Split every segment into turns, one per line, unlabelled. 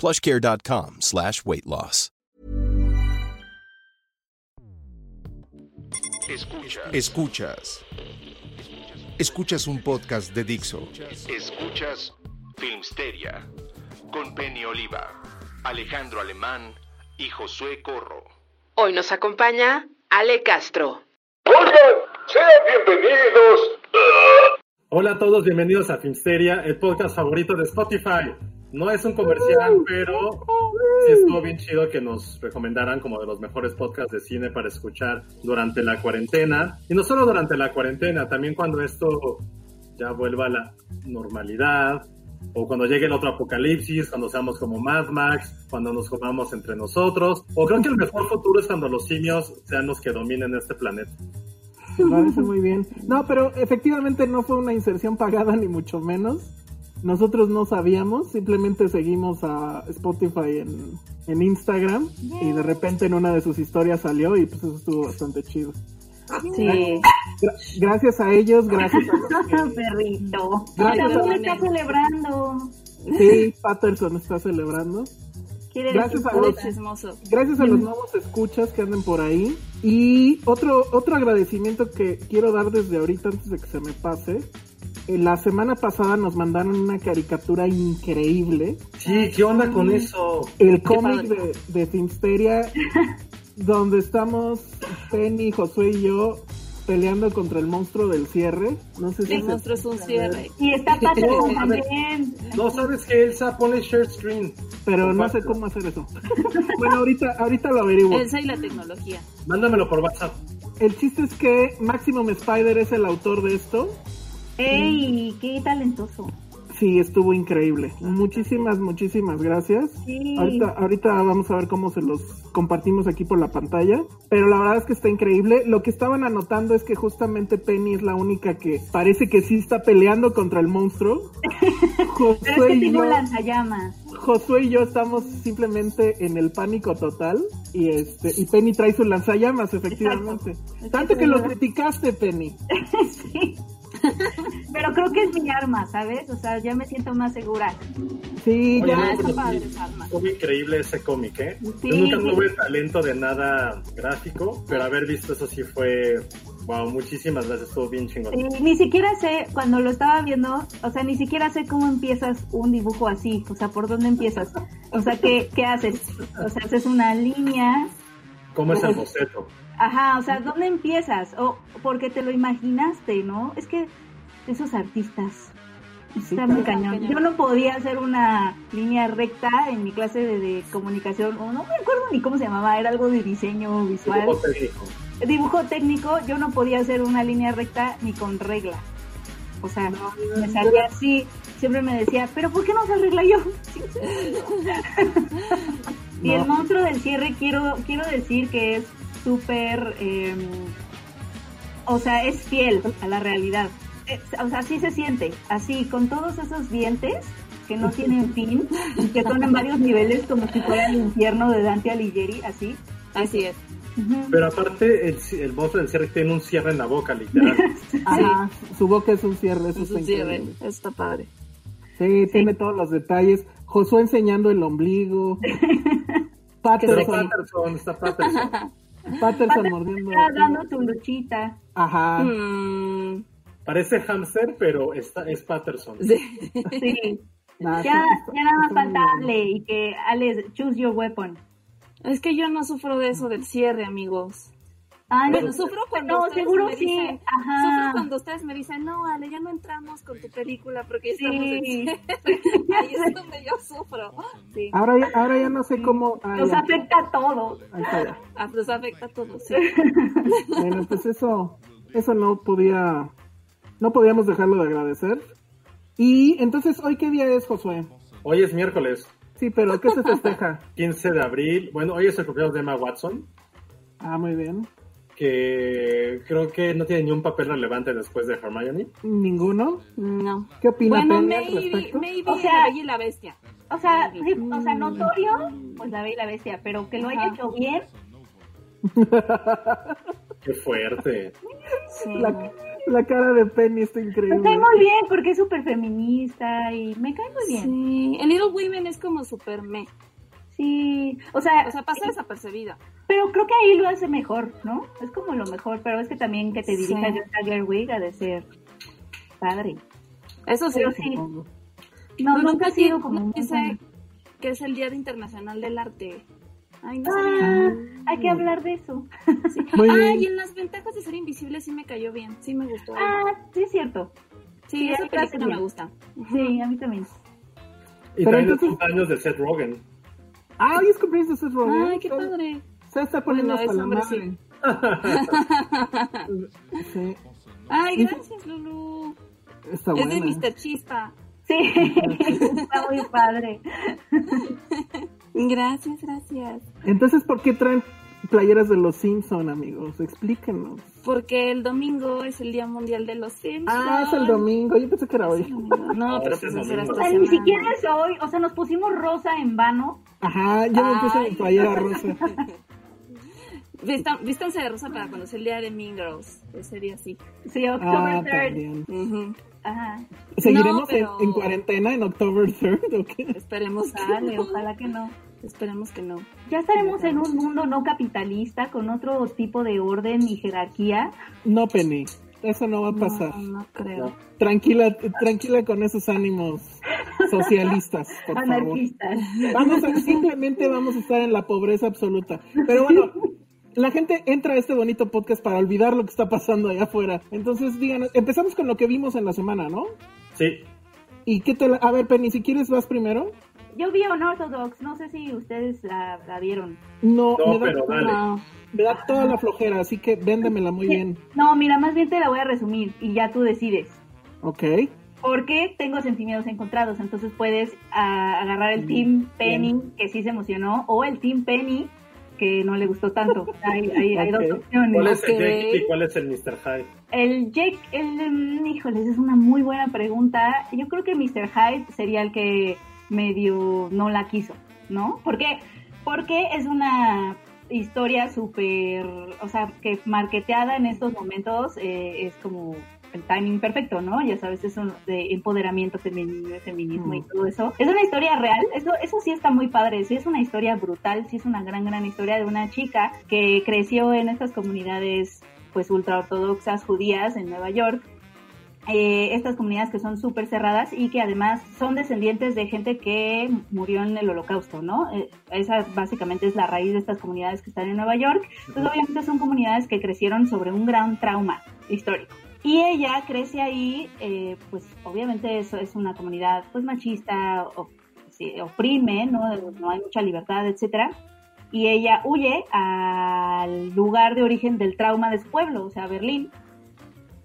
plushcare.com slash weight loss.
Escuchas.
Escuchas. Escuchas un podcast de Dixo.
Escuchas Filmsteria con Penny Oliva, Alejandro Alemán y Josué Corro.
Hoy nos acompaña Ale Castro.
Oigan, sean bienvenidos.
Hola a todos, bienvenidos a Filmsteria, el podcast favorito de Spotify. No es un comercial, pero sí estuvo bien chido que nos recomendaran como de los mejores podcasts de cine para escuchar durante la cuarentena. Y no solo durante la cuarentena, también cuando esto ya vuelva a la normalidad, o cuando llegue el otro apocalipsis, cuando seamos como Mad Max, cuando nos comamos entre nosotros, o creo que el mejor futuro es cuando los simios sean los que dominen este planeta.
Me parece muy bien. No, pero efectivamente no fue una inserción pagada ni mucho menos. Nosotros no sabíamos, simplemente seguimos a Spotify en, en Instagram y de repente en una de sus historias salió y pues eso estuvo bastante chido.
Sí.
Gra- gracias a ellos, gracias a los que-
Perrito.
Gracias,
está celebrando.
Sí, Patterson está celebrando.
Quiere
Gracias a los-
chismoso.
Gracias a los nuevos escuchas que anden por ahí. Y otro, otro agradecimiento que quiero dar desde ahorita antes de que se me pase. En la semana pasada nos mandaron una caricatura increíble.
Sí, ¿qué onda con eso?
El cómic de, de Finsteria, donde estamos Penny, Josué y yo peleando contra el monstruo del cierre. No sé si
El monstruo es un cierre. Y está Patterson también.
No sabes que Elsa pone share screen.
Pero no sé cómo hacer eso. bueno, ahorita, ahorita lo averiguo.
Elsa y la tecnología.
Mándamelo por WhatsApp.
El chiste es que Maximum Spider es el autor de esto.
¡Ey! ¡Qué talentoso!
Sí, estuvo increíble. Muchísimas, muchísimas gracias.
Sí.
Ahorita, ahorita vamos a ver cómo se los compartimos aquí por la pantalla. Pero la verdad es que está increíble. Lo que estaban anotando es que justamente Penny es la única que parece que sí está peleando contra el monstruo.
Pero es
Josué
que
y yo,
lanzallamas.
Josué y yo estamos simplemente en el pánico total. Y este, y Penny trae su lanzallamas, efectivamente.
Exacto.
Tanto que lo criticaste, Penny.
sí. Pero creo que es mi arma, ¿sabes? O sea, ya me siento más segura.
Sí,
Oye,
ya.
no,
está padre
sí,
esa arma.
Estuvo increíble ese cómic, ¿eh?
Sí,
Yo nunca
sí.
tuve talento de nada gráfico, pero haber visto eso sí fue... Wow, muchísimas gracias, estuvo bien chingón.
Eh, ni siquiera sé, cuando lo estaba viendo, o sea, ni siquiera sé cómo empiezas un dibujo así, o sea, por dónde empiezas. O sea, ¿qué, qué haces? O sea, haces una línea,
¿Cómo es el boceto?
Ajá, o sea, ¿dónde empiezas? O porque te lo imaginaste, ¿no? Es que esos artistas está muy cañón. Yo no podía hacer una línea recta en mi clase de, de comunicación, o no me acuerdo ni cómo se llamaba, era algo de diseño visual.
Dibujo técnico.
dibujo técnico, yo no podía hacer una línea recta ni con regla. O sea, me salía así. Siempre me decía, ¿pero por qué no se arregla yo? y el monstruo del cierre, quiero, quiero decir que es súper. eh, o sea, es fiel a la realidad. Es- o sea, así se siente. Así, con todos esos dientes que no tienen fin, y que son en varios niveles, como si fuera el infierno de Dante Alighieri, así.
Así es.
Pero aparte, el, el monstruo del cierre tiene un cierre en la boca, literal.
Ajá, su boca es un cierre, eso
Es
está
un cierre.
increíble.
Está padre.
Sí, tiene todos los detalles. Josué enseñando el ombligo.
Está
Patterson,
Patterson, está Patterson.
Patterson mordiendo.
Está dando su luchita.
Ajá.
Mm,
Parece hamster, pero está, es Patterson.
sí.
Sí. Ya,
sí,
ya nada más
está muy
falta
bien.
Ale y que Ale choose your weapon.
Es que yo no sufro de eso del cierre, amigos.
Ay,
Bueno, sufro cuando
no,
ustedes
seguro
me
sí.
dicen,
Ajá.
sufro cuando ustedes me dicen, no, Ale, ya no entramos con tu película porque ya
Sí.
estamos en cierre". Ahí es donde yo sufro. Sí.
Ahora ya, ahora ya no sé cómo. ah,
Nos
ya.
afecta a todos.
Ah, Nos afecta a todos, sí.
Bueno, pues eso, eso no podía, no podíamos dejarlo de agradecer. Y entonces, ¿hoy qué día es, Josué?
Hoy es miércoles,
Sí, pero ¿qué se festeja?
15 de abril. Bueno, hoy es el cumpleaños de Emma Watson,
Ah, muy bien.
Que creo que no tiene ni un papel relevante después de Hermione.
¿Ninguno?
No.
¿Qué opina
Bueno,
Penny al
maybe,
respecto?
maybe
O sea-
La Bella y la Bestia.
O sea, sí, o sea, notorio, pues la ve y la bestia, pero que lo haya hecho bien,
Qué fuerte.
Sí.
La, la cara de Penny está
me
increíble.
cae muy bien porque es súper feminista y me cae muy bien.
Sí, el Little Women es como super me.
Sí, o sea,
O sea, pasa desapercibida.
Pero creo que ahí lo hace mejor, ¿no? Es como lo mejor, pero es que también que te dirija
Sí.
Greta Gerwig ha de ser padre.
Eso sí.
Pero sí,
Supongo.
no,
No,
nunca ha sido como
no dice que es el Día Internacional del Arte. Ay, no
Ah, hay que hablar de eso.
Ay, y en las ventajas de ser invisible sí me cayó bien. Sí me gustó.
Ah, sí es cierto.
sí,
sí,
esa película me gusta.
Sí, a mí también.
Y
Pero
también los cumpleaños de Seth Rogen.
Ah, hoy es cumpleaños de Seth Rogen.
Ay, qué padre.
Se está poniendo
Bueno,
hasta la madre. Sí,
Ay, gracias, Lulu.
está
Es de Mr. Chispa.
Sí, está muy padre.
Gracias, gracias.
Entonces, ¿por qué traen playeras de los Simpson, amigos? Explíquenos.
Porque el domingo es el Día Mundial de los Simpsons.
Ah, es el domingo. Yo pensé que era hoy.
No,
Ah,
pero
ese
pues.
O sea, ni siquiera es hoy, o sea, nos pusimos rosa en vano.
Ajá, yo me puse mi playera rosa.
Vista- vístanse de rosa para cuando sea el día de Mean Girls. Ese día sí.
Sí, October
Ah,
3rd.
también.
Ujú.
Ajá.
¿Seguiremos
No, pero-
en, en cuarentena en October 3rd o qué?
Esperemos que
Dale,
no.
ojalá que no.
Esperemos que no.
Ya estaremos en un mundo no capitalista con otro tipo de orden y jerarquía.
No, Penny. Eso no va a pasar.
No, no creo.
Tranquila, tranquila con esos ánimos socialistas, por favor.
Anarquistas.
Vamos a, simplemente vamos a estar en la pobreza absoluta. Pero bueno, la gente entra a este bonito podcast para olvidar lo que está pasando allá afuera. Entonces, díganos, empezamos con lo que vimos en la semana, ¿no?
Sí.
¿Y qué te la- A ver, Penny, si quieres vas primero.
Yo vi Unorthodox, no sé si ustedes la, la vieron.
No,
No,
me, da,
pero dale.
No.
me da toda la flojera, así que véndemela muy bien.
No, mira, más bien te la voy a resumir y ya tú decides.
Ok.
Porque tengo sentimientos encontrados, entonces puedes ah, agarrar el Team Penny, que sí se emocionó, o el Team Penny, que no le gustó tanto. Hay, hay, hay dos opciones.
¿Cuál es el. Jake y cuál es el Mr. Hyde?
El Jake, el, mm, híjoles, es una muy buena pregunta. Yo creo que Mr. Hyde sería el que medio no la quiso, ¿no? ¿Por qué? Porque es una historia súper, o sea, que marketeada en estos momentos eh, es como el timing perfecto, ¿no? Ya sabes, eso de empoderamiento femenino, feminismo y
Mm.
todo eso. Es una historia real, eso, eso sí está muy padre, sí es una historia brutal, sí es una gran, gran historia de una chica que creció en estas comunidades pues ultraortodoxas judías en Nueva York. Eh, estas comunidades que son súper cerradas y que además son descendientes de gente que murió en el holocausto, ¿no? Eh, esa básicamente es la raíz de estas comunidades que están en Nueva York. Entonces obviamente son comunidades que crecieron sobre un gran trauma histórico. Y ella crece ahí, eh, pues obviamente eso es una comunidad pues machista, o, sí, oprime, ¿no? No hay mucha libertad, etcétera. Y ella huye al lugar de origen del trauma de su pueblo, o sea, Berlín,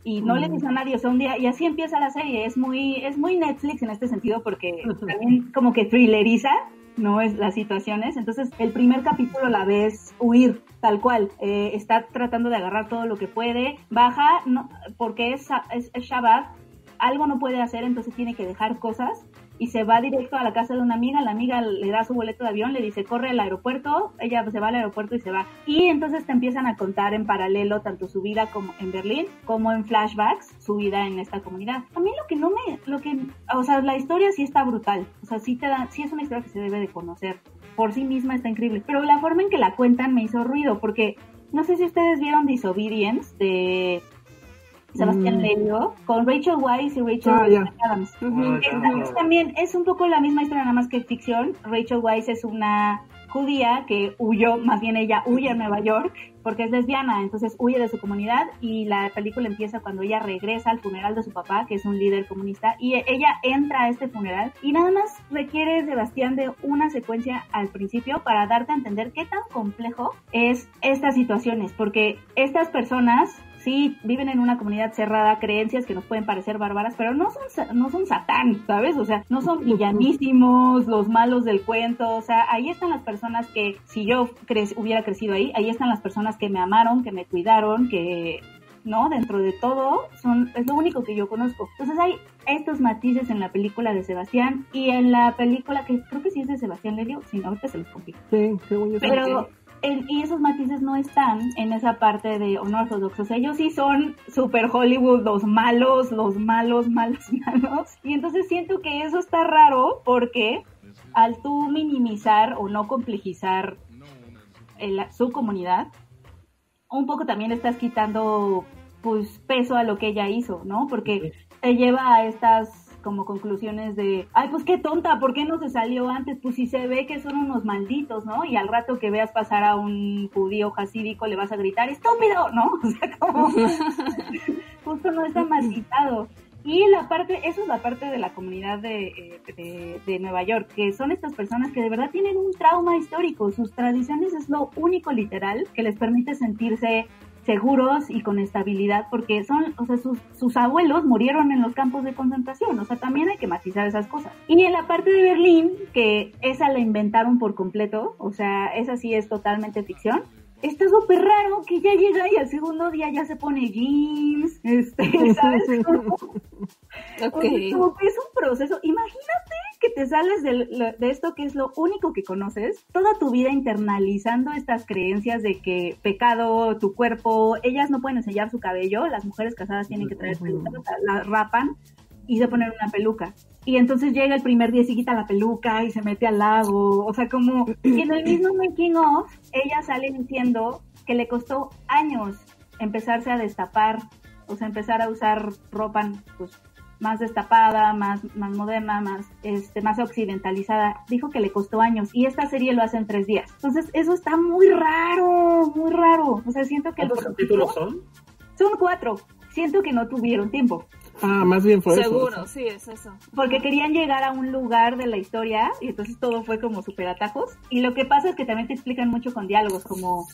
y no le dice a nadie, o sea, un día, y así empieza la serie, es muy, es muy Netflix en este sentido porque también como que thrilleriza, no es las situaciones, entonces el primer capítulo la ves huir, tal cual, eh, está tratando de agarrar todo lo que puede, baja, no, porque es, es, es Shabbat, algo no puede hacer, entonces tiene que dejar cosas y se va directo a la casa de una amiga, la amiga le da su boleto de avión, le dice corre al aeropuerto, ella se va al aeropuerto y se va. Y entonces te empiezan a contar en paralelo tanto su vida como en Berlín, como en flashbacks, su vida en esta comunidad. A mí lo que no me, lo que, o sea, la historia sí está brutal, o sea, sí te da, sí es una historia que se debe de conocer, por sí misma está increíble, pero la forma en que la cuentan me hizo ruido, porque no sé si ustedes vieron Disobedience de Sebastián
Mm.
Lelio, con Rachel Weisz y Rachel
ya.
Adams.
Ah,
es también es un poco la misma historia, nada más que ficción. Rachel Weisz es una judía que huyó, más bien ella huye a Nueva York porque es lesbiana, entonces huye de su comunidad y la película empieza cuando ella regresa al funeral de su papá, que es un líder comunista, y ella entra a este funeral y nada más requiere Sebastián de una secuencia al principio para darte a entender qué tan complejo es estas situaciones, porque estas personas sí viven en una comunidad cerrada, creencias que nos pueden parecer bárbaras, pero no son, no son satán, ¿sabes? O sea, no son villanísimos, los malos del cuento, o sea, ahí están las personas que, si yo cre- hubiera crecido ahí, ahí están las personas que me amaron, que me cuidaron, que, ¿no? Dentro de todo, son, es lo único que yo conozco. Entonces hay estos matices en la película de Sebastián y en la película que creo que sí es de Sebastián Lelio, si no, ahorita se los confío.
Sí, yo sí.
Pero, y esos matices no están en esa parte de unortodoxos. Ellos sí son super Hollywood, los malos, los malos, malos, malos. Y entonces siento que eso está raro porque al tú minimizar o no complejizar el- su comunidad, un poco también estás quitando pues peso a lo que ella hizo, ¿no? Porque te lleva a estas como conclusiones de, ay, pues qué tonta, ¿por qué no se salió antes? Pues si se ve que son unos malditos, ¿no? Y al rato que veas pasar a un judío hasídico le vas a gritar, estúpido, ¿no? O sea, como justo no está malditado. Y la parte, eso es la parte de la comunidad de, eh, de, de Nueva York, que son estas personas que de verdad tienen un trauma histórico. Sus tradiciones es lo único literal que les permite sentirse seguros y con estabilidad, porque son, o sea, sus, sus abuelos murieron en los campos de concentración, o sea, también hay que matizar esas cosas. Y en la parte de Berlín, que esa la inventaron por completo, o sea, esa sí es totalmente ficción, está súper raro que ya llega y al segundo día ya se pone jeans, este, ¿sabes? Como-
Ok.
o sea, como que es un proceso. Imagínate que te sales del- de esto que es lo único que conoces, toda tu vida internalizando estas creencias de que pecado, tu cuerpo, ellas no pueden enseñar su cabello, las mujeres casadas tienen que traer sea, la rapan y se ponen una peluca. Y entonces llega el primer día y se quita la peluca y se mete al lago. O sea, como. Y en el mismo making of, ella sale diciendo que le costó años empezarse a destapar, o sea, empezar a usar ropa pues, más destapada, más, más moderna, más, este, más occidentalizada. Dijo que le costó años y esta serie lo hace en tres días. Entonces, eso está muy raro, muy raro. O sea, siento que
¿Cuántos capítulos son?
son cuatro. Siento que no tuvieron tiempo.
Ah, más bien fue eso.
Seguro, sí, es eso.
Porque querían llegar a un lugar de la historia y entonces todo fue como super atajos. Y lo que pasa es que también te explican mucho con diálogos, como,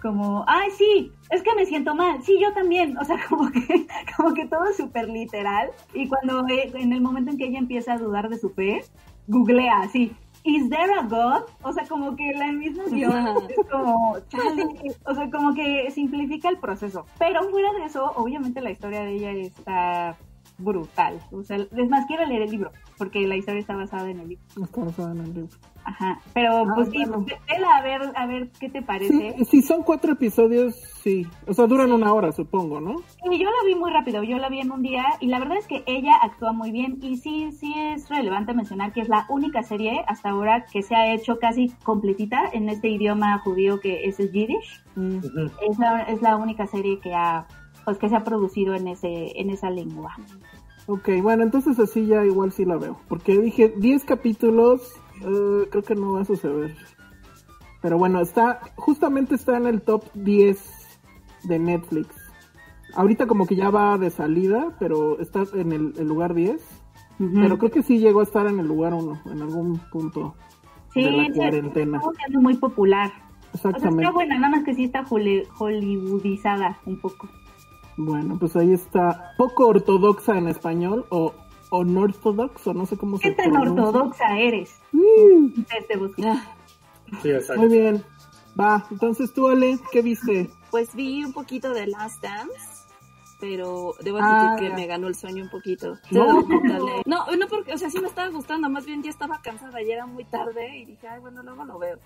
como, ay, sí, es que me siento mal, sí, yo también. O sea, como que, como que todo es súper literal. Y cuando, eh, en el momento en que ella empieza a dudar de su fe, googlea así. ¿Is there a God? O sea, como que la misma guion es como, o sea, como que simplifica el proceso. Pero fuera de eso, obviamente la historia de ella está brutal. O sea, es más, quiero leer el libro, porque la historia está basada en el libro.
Está basada en el libro.
Ajá, pero
Ah,
pues sí,
bueno.
vela a ver, a ver qué te parece.
Sí, si son cuatro episodios, sí. O sea, duran una hora, supongo, ¿no?
Y yo la vi muy rápido, yo la vi en un día y la verdad es que ella actúa muy bien y sí, sí es relevante mencionar que es la única serie hasta ahora que se ha hecho casi completita en este idioma judío que es el Yiddish.
Mm.
Es la, es la única serie que ha, pues que se ha producido en ese, en esa lengua.
Ok, bueno, entonces así ya igual sí la veo. Porque dije 10 capítulos, eh, creo que no va a suceder. Pero bueno, está, justamente está en el top 10 de Netflix. Ahorita como que ya va de salida, pero está en el, el lugar 10. Pero creo que sí llegó a estar en el lugar 1, en algún punto
Sí,
de la
sí,
cuarentena.
siendo muy popular. O sea,
Exactamente.
está buena, nada más que sí está hollywoodizada un poco.
Bueno, pues ahí está. Poco ortodoxa en español o unorthodox o no sé cómo se
¿Qué tan
pronuncia.
ortodoxa eres?
Mm,
Este busque.
Sí, exacto.
Muy bien. Va, entonces tú, Ale, ¿qué viste?
Pues vi un poquito de Last Dance, pero debo
Ah,
admitir que
ya.
me ganó el sueño un poquito.
No.
No, no, porque, o sea, sí me estaba gustando, más bien ya estaba cansada, ya era muy tarde y dije, ay, bueno, luego lo veo.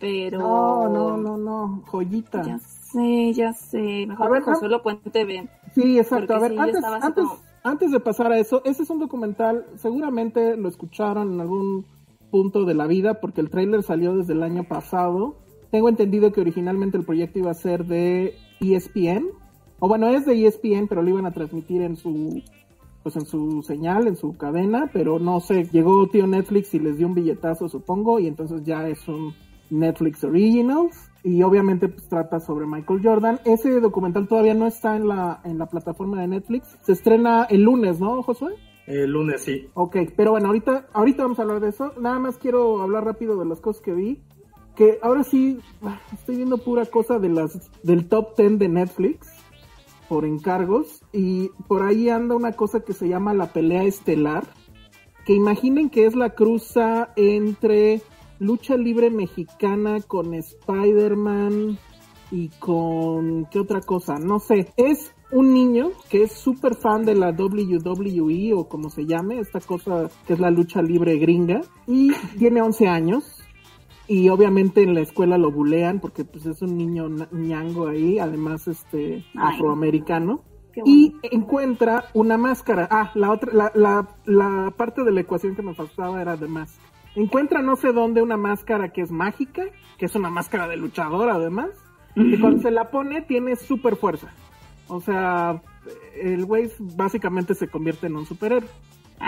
Pero...
No, no, no, no, joyita.
Ya sé, ya sé. Mejor
ver,
Consuelo Puente ven.
Sí, exacto. A ver,
sí,
antes, antes,
como-
antes de pasar a eso, ese es un documental, seguramente lo escucharon en algún punto de la vida, porque el tráiler salió desde el año pasado. Tengo entendido que originalmente el proyecto iba a ser de ESPN, o bueno, es de ESPN, pero lo iban a transmitir en su pues en su señal, en su cadena, pero no sé, llegó tío Netflix y les dio un billetazo, supongo, y entonces ya es un Netflix Originals y obviamente pues trata sobre Michael Jordan. Ese documental todavía no está en la en la plataforma de Netflix. Se estrena el lunes, ¿no, Josué?
El lunes sí.
Ok, pero bueno, ahorita ahorita vamos a hablar de eso. Nada más quiero hablar rápido de las cosas que vi. Que ahora sí ah, estoy viendo pura cosa de las del top 10 de Netflix por encargos y por ahí anda una cosa que se llama la pelea estelar, que imaginen que es la cruza entre lucha libre mexicana con Spider-Man y con qué otra cosa, no sé, es un niño que es súper fan de la WWE o como se llame, esta cosa que es la lucha libre gringa y tiene 11 años y obviamente en la escuela lo bulean porque pues es un niño ñango ahí, además este afroamericano. Y encuentra una máscara. Ah, la otra, la, la, la parte de la ecuación que me faltaba era de más. Encuentra no sé dónde una máscara que es mágica, que es una máscara de luchador además, y cuando se la pone tiene super fuerza. O sea, el güey básicamente se convierte en un superhéroe.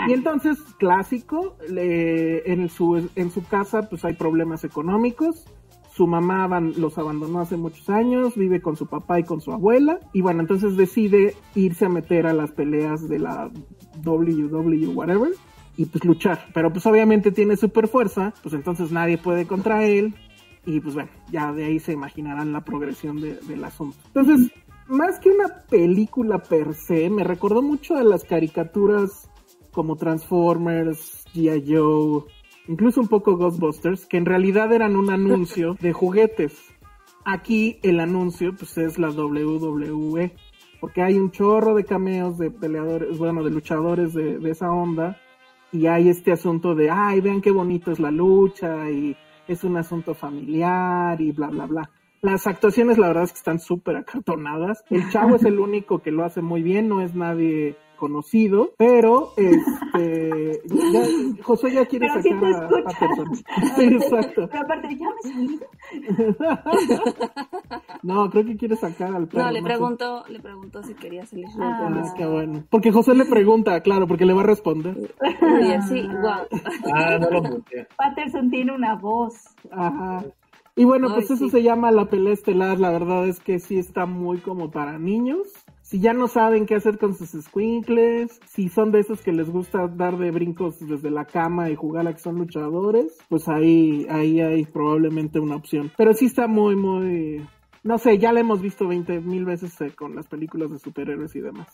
Y entonces, clásico, en, su, en su casa pues hay problemas económicos. Su mamá los abandonó hace muchos años, vive con su papá y con su abuela. Y bueno, entonces decide irse a meter a las peleas de la WW, whatever, y pues luchar. Pero pues obviamente tiene super fuerza, pues entonces nadie puede contra él. Y pues bueno, ya de ahí se imaginarán la progresión del asunto. Entonces, más que una película per se, me recordó mucho a las caricaturas como Transformers, G.I. Joe, incluso un poco Ghostbusters, que en realidad eran un anuncio de juguetes. Aquí el anuncio pues es la WWE, porque hay un chorro de cameos de peleadores, bueno, de luchadores de, de esa onda, y hay este asunto de, ay, vean qué bonito es la lucha, y es un asunto familiar, y bla, bla, bla. Las actuaciones, la verdad es que están súper acartonadas. El chavo es el único que lo hace muy bien, no es nadie conocido, pero este ya, José ya quiere
Pero
sacar
te
a. Sí, exacto.
Pero aparte, ya me salí.
No, creo que quiere sacar al perro.
No, le
sé.
preguntó, le preguntó si quería salir.
Ah, qué bueno. Porque José le pregunta, claro, porque le va a responder.
Y así, wow.
Ah, no lo.
Patterson tiene una voz.
Ajá. Y bueno,
Ay,
pues eso
sí.
se llama la pelea estelar. La verdad es que sí está muy como para niños. Si ya no saben qué hacer con sus squinkles, si son de esos que les gusta dar de brincos desde la cama y jugar a que son luchadores, pues ahí, ahí hay probablemente una opción. Pero sí está muy, muy... No sé, ya la hemos visto 20 mil veces eh, con las películas de superhéroes y demás.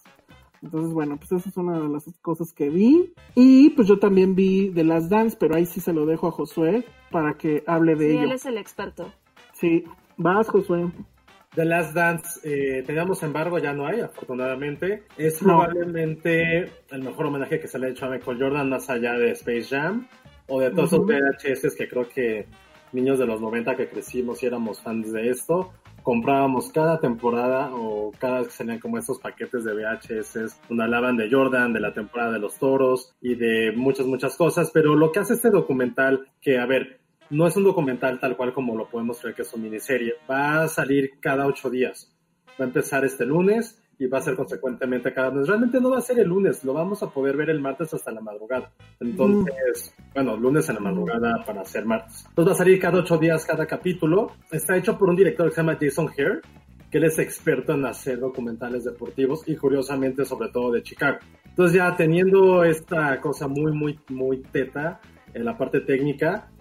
Entonces, bueno, pues esa es una de las cosas que vi. Y pues yo también vi The Last Dance, pero ahí sí se lo dejo a Josué para que hable de
Sí,
ello.
él es el experto.
Sí, vas, Josué.
The Last Dance, eh, teníamos embargo, ya no hay, afortunadamente. Es
No.
probablemente el mejor homenaje que se le ha hecho a Michael Jordan, más allá de Space Jam, o de todos esos VHS que creo que niños de los 90 que crecimos y éramos fans de esto, comprábamos cada temporada o cada vez que salían como estos paquetes de VHS donde hablaban de Jordan, de la temporada de los toros y de muchas, muchas cosas, pero lo que hace este documental, que a ver, no es un documental tal cual como lo podemos creer que es una miniserie, va a salir cada ocho días, va a empezar este lunes y va a ser consecuentemente cada mes. Realmente no va a ser el lunes, lo vamos a poder ver el martes hasta la madrugada. Entonces, bueno, lunes en la madrugada para ser martes. Entonces va a salir cada ocho días cada capítulo. Está hecho por un director que se llama Jason Hare, que él es experto en hacer documentales deportivos y curiosamente sobre todo de Chicago. Entonces ya teniendo esta cosa muy, muy, muy teta en la parte técnica,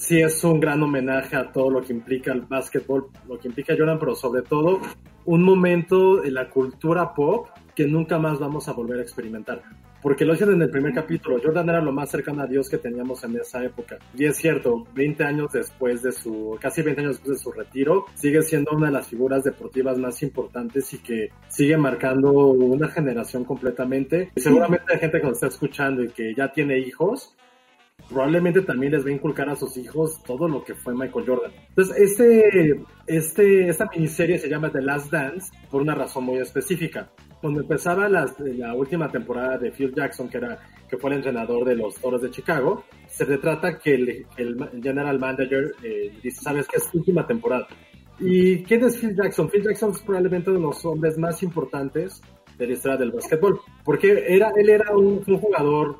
sí es un gran homenaje a todo lo que implica el básquetbol, lo que implica Jordan, pero sobre todo un momento en la cultura pop que nunca más vamos a volver a experimentar. Porque lo dicen en el primer capítulo, Jordan era lo más cercano a Dios que teníamos en esa época. Y es cierto, 20 años después de su, casi 20 años después de su retiro, sigue siendo una de las figuras deportivas más importantes y que sigue marcando una generación completamente. Y seguramente hay gente que nos está escuchando y que ya tiene hijos, probablemente también les va a inculcar a sus hijos todo lo que fue Michael Jordan. Entonces, este, este, esta miniserie se llama The Last Dance por una razón muy específica. Cuando empezaba la última temporada de Phil Jackson, que, era, que fue el entrenador de los Toros de Chicago, se retrata que el, el general manager eh, dice, sabes que es tu última temporada. ¿Y quién es Phil Jackson? Phil Jackson es probablemente uno de los hombres más importantes de la historia del básquetbol, porque era, él era un, un jugador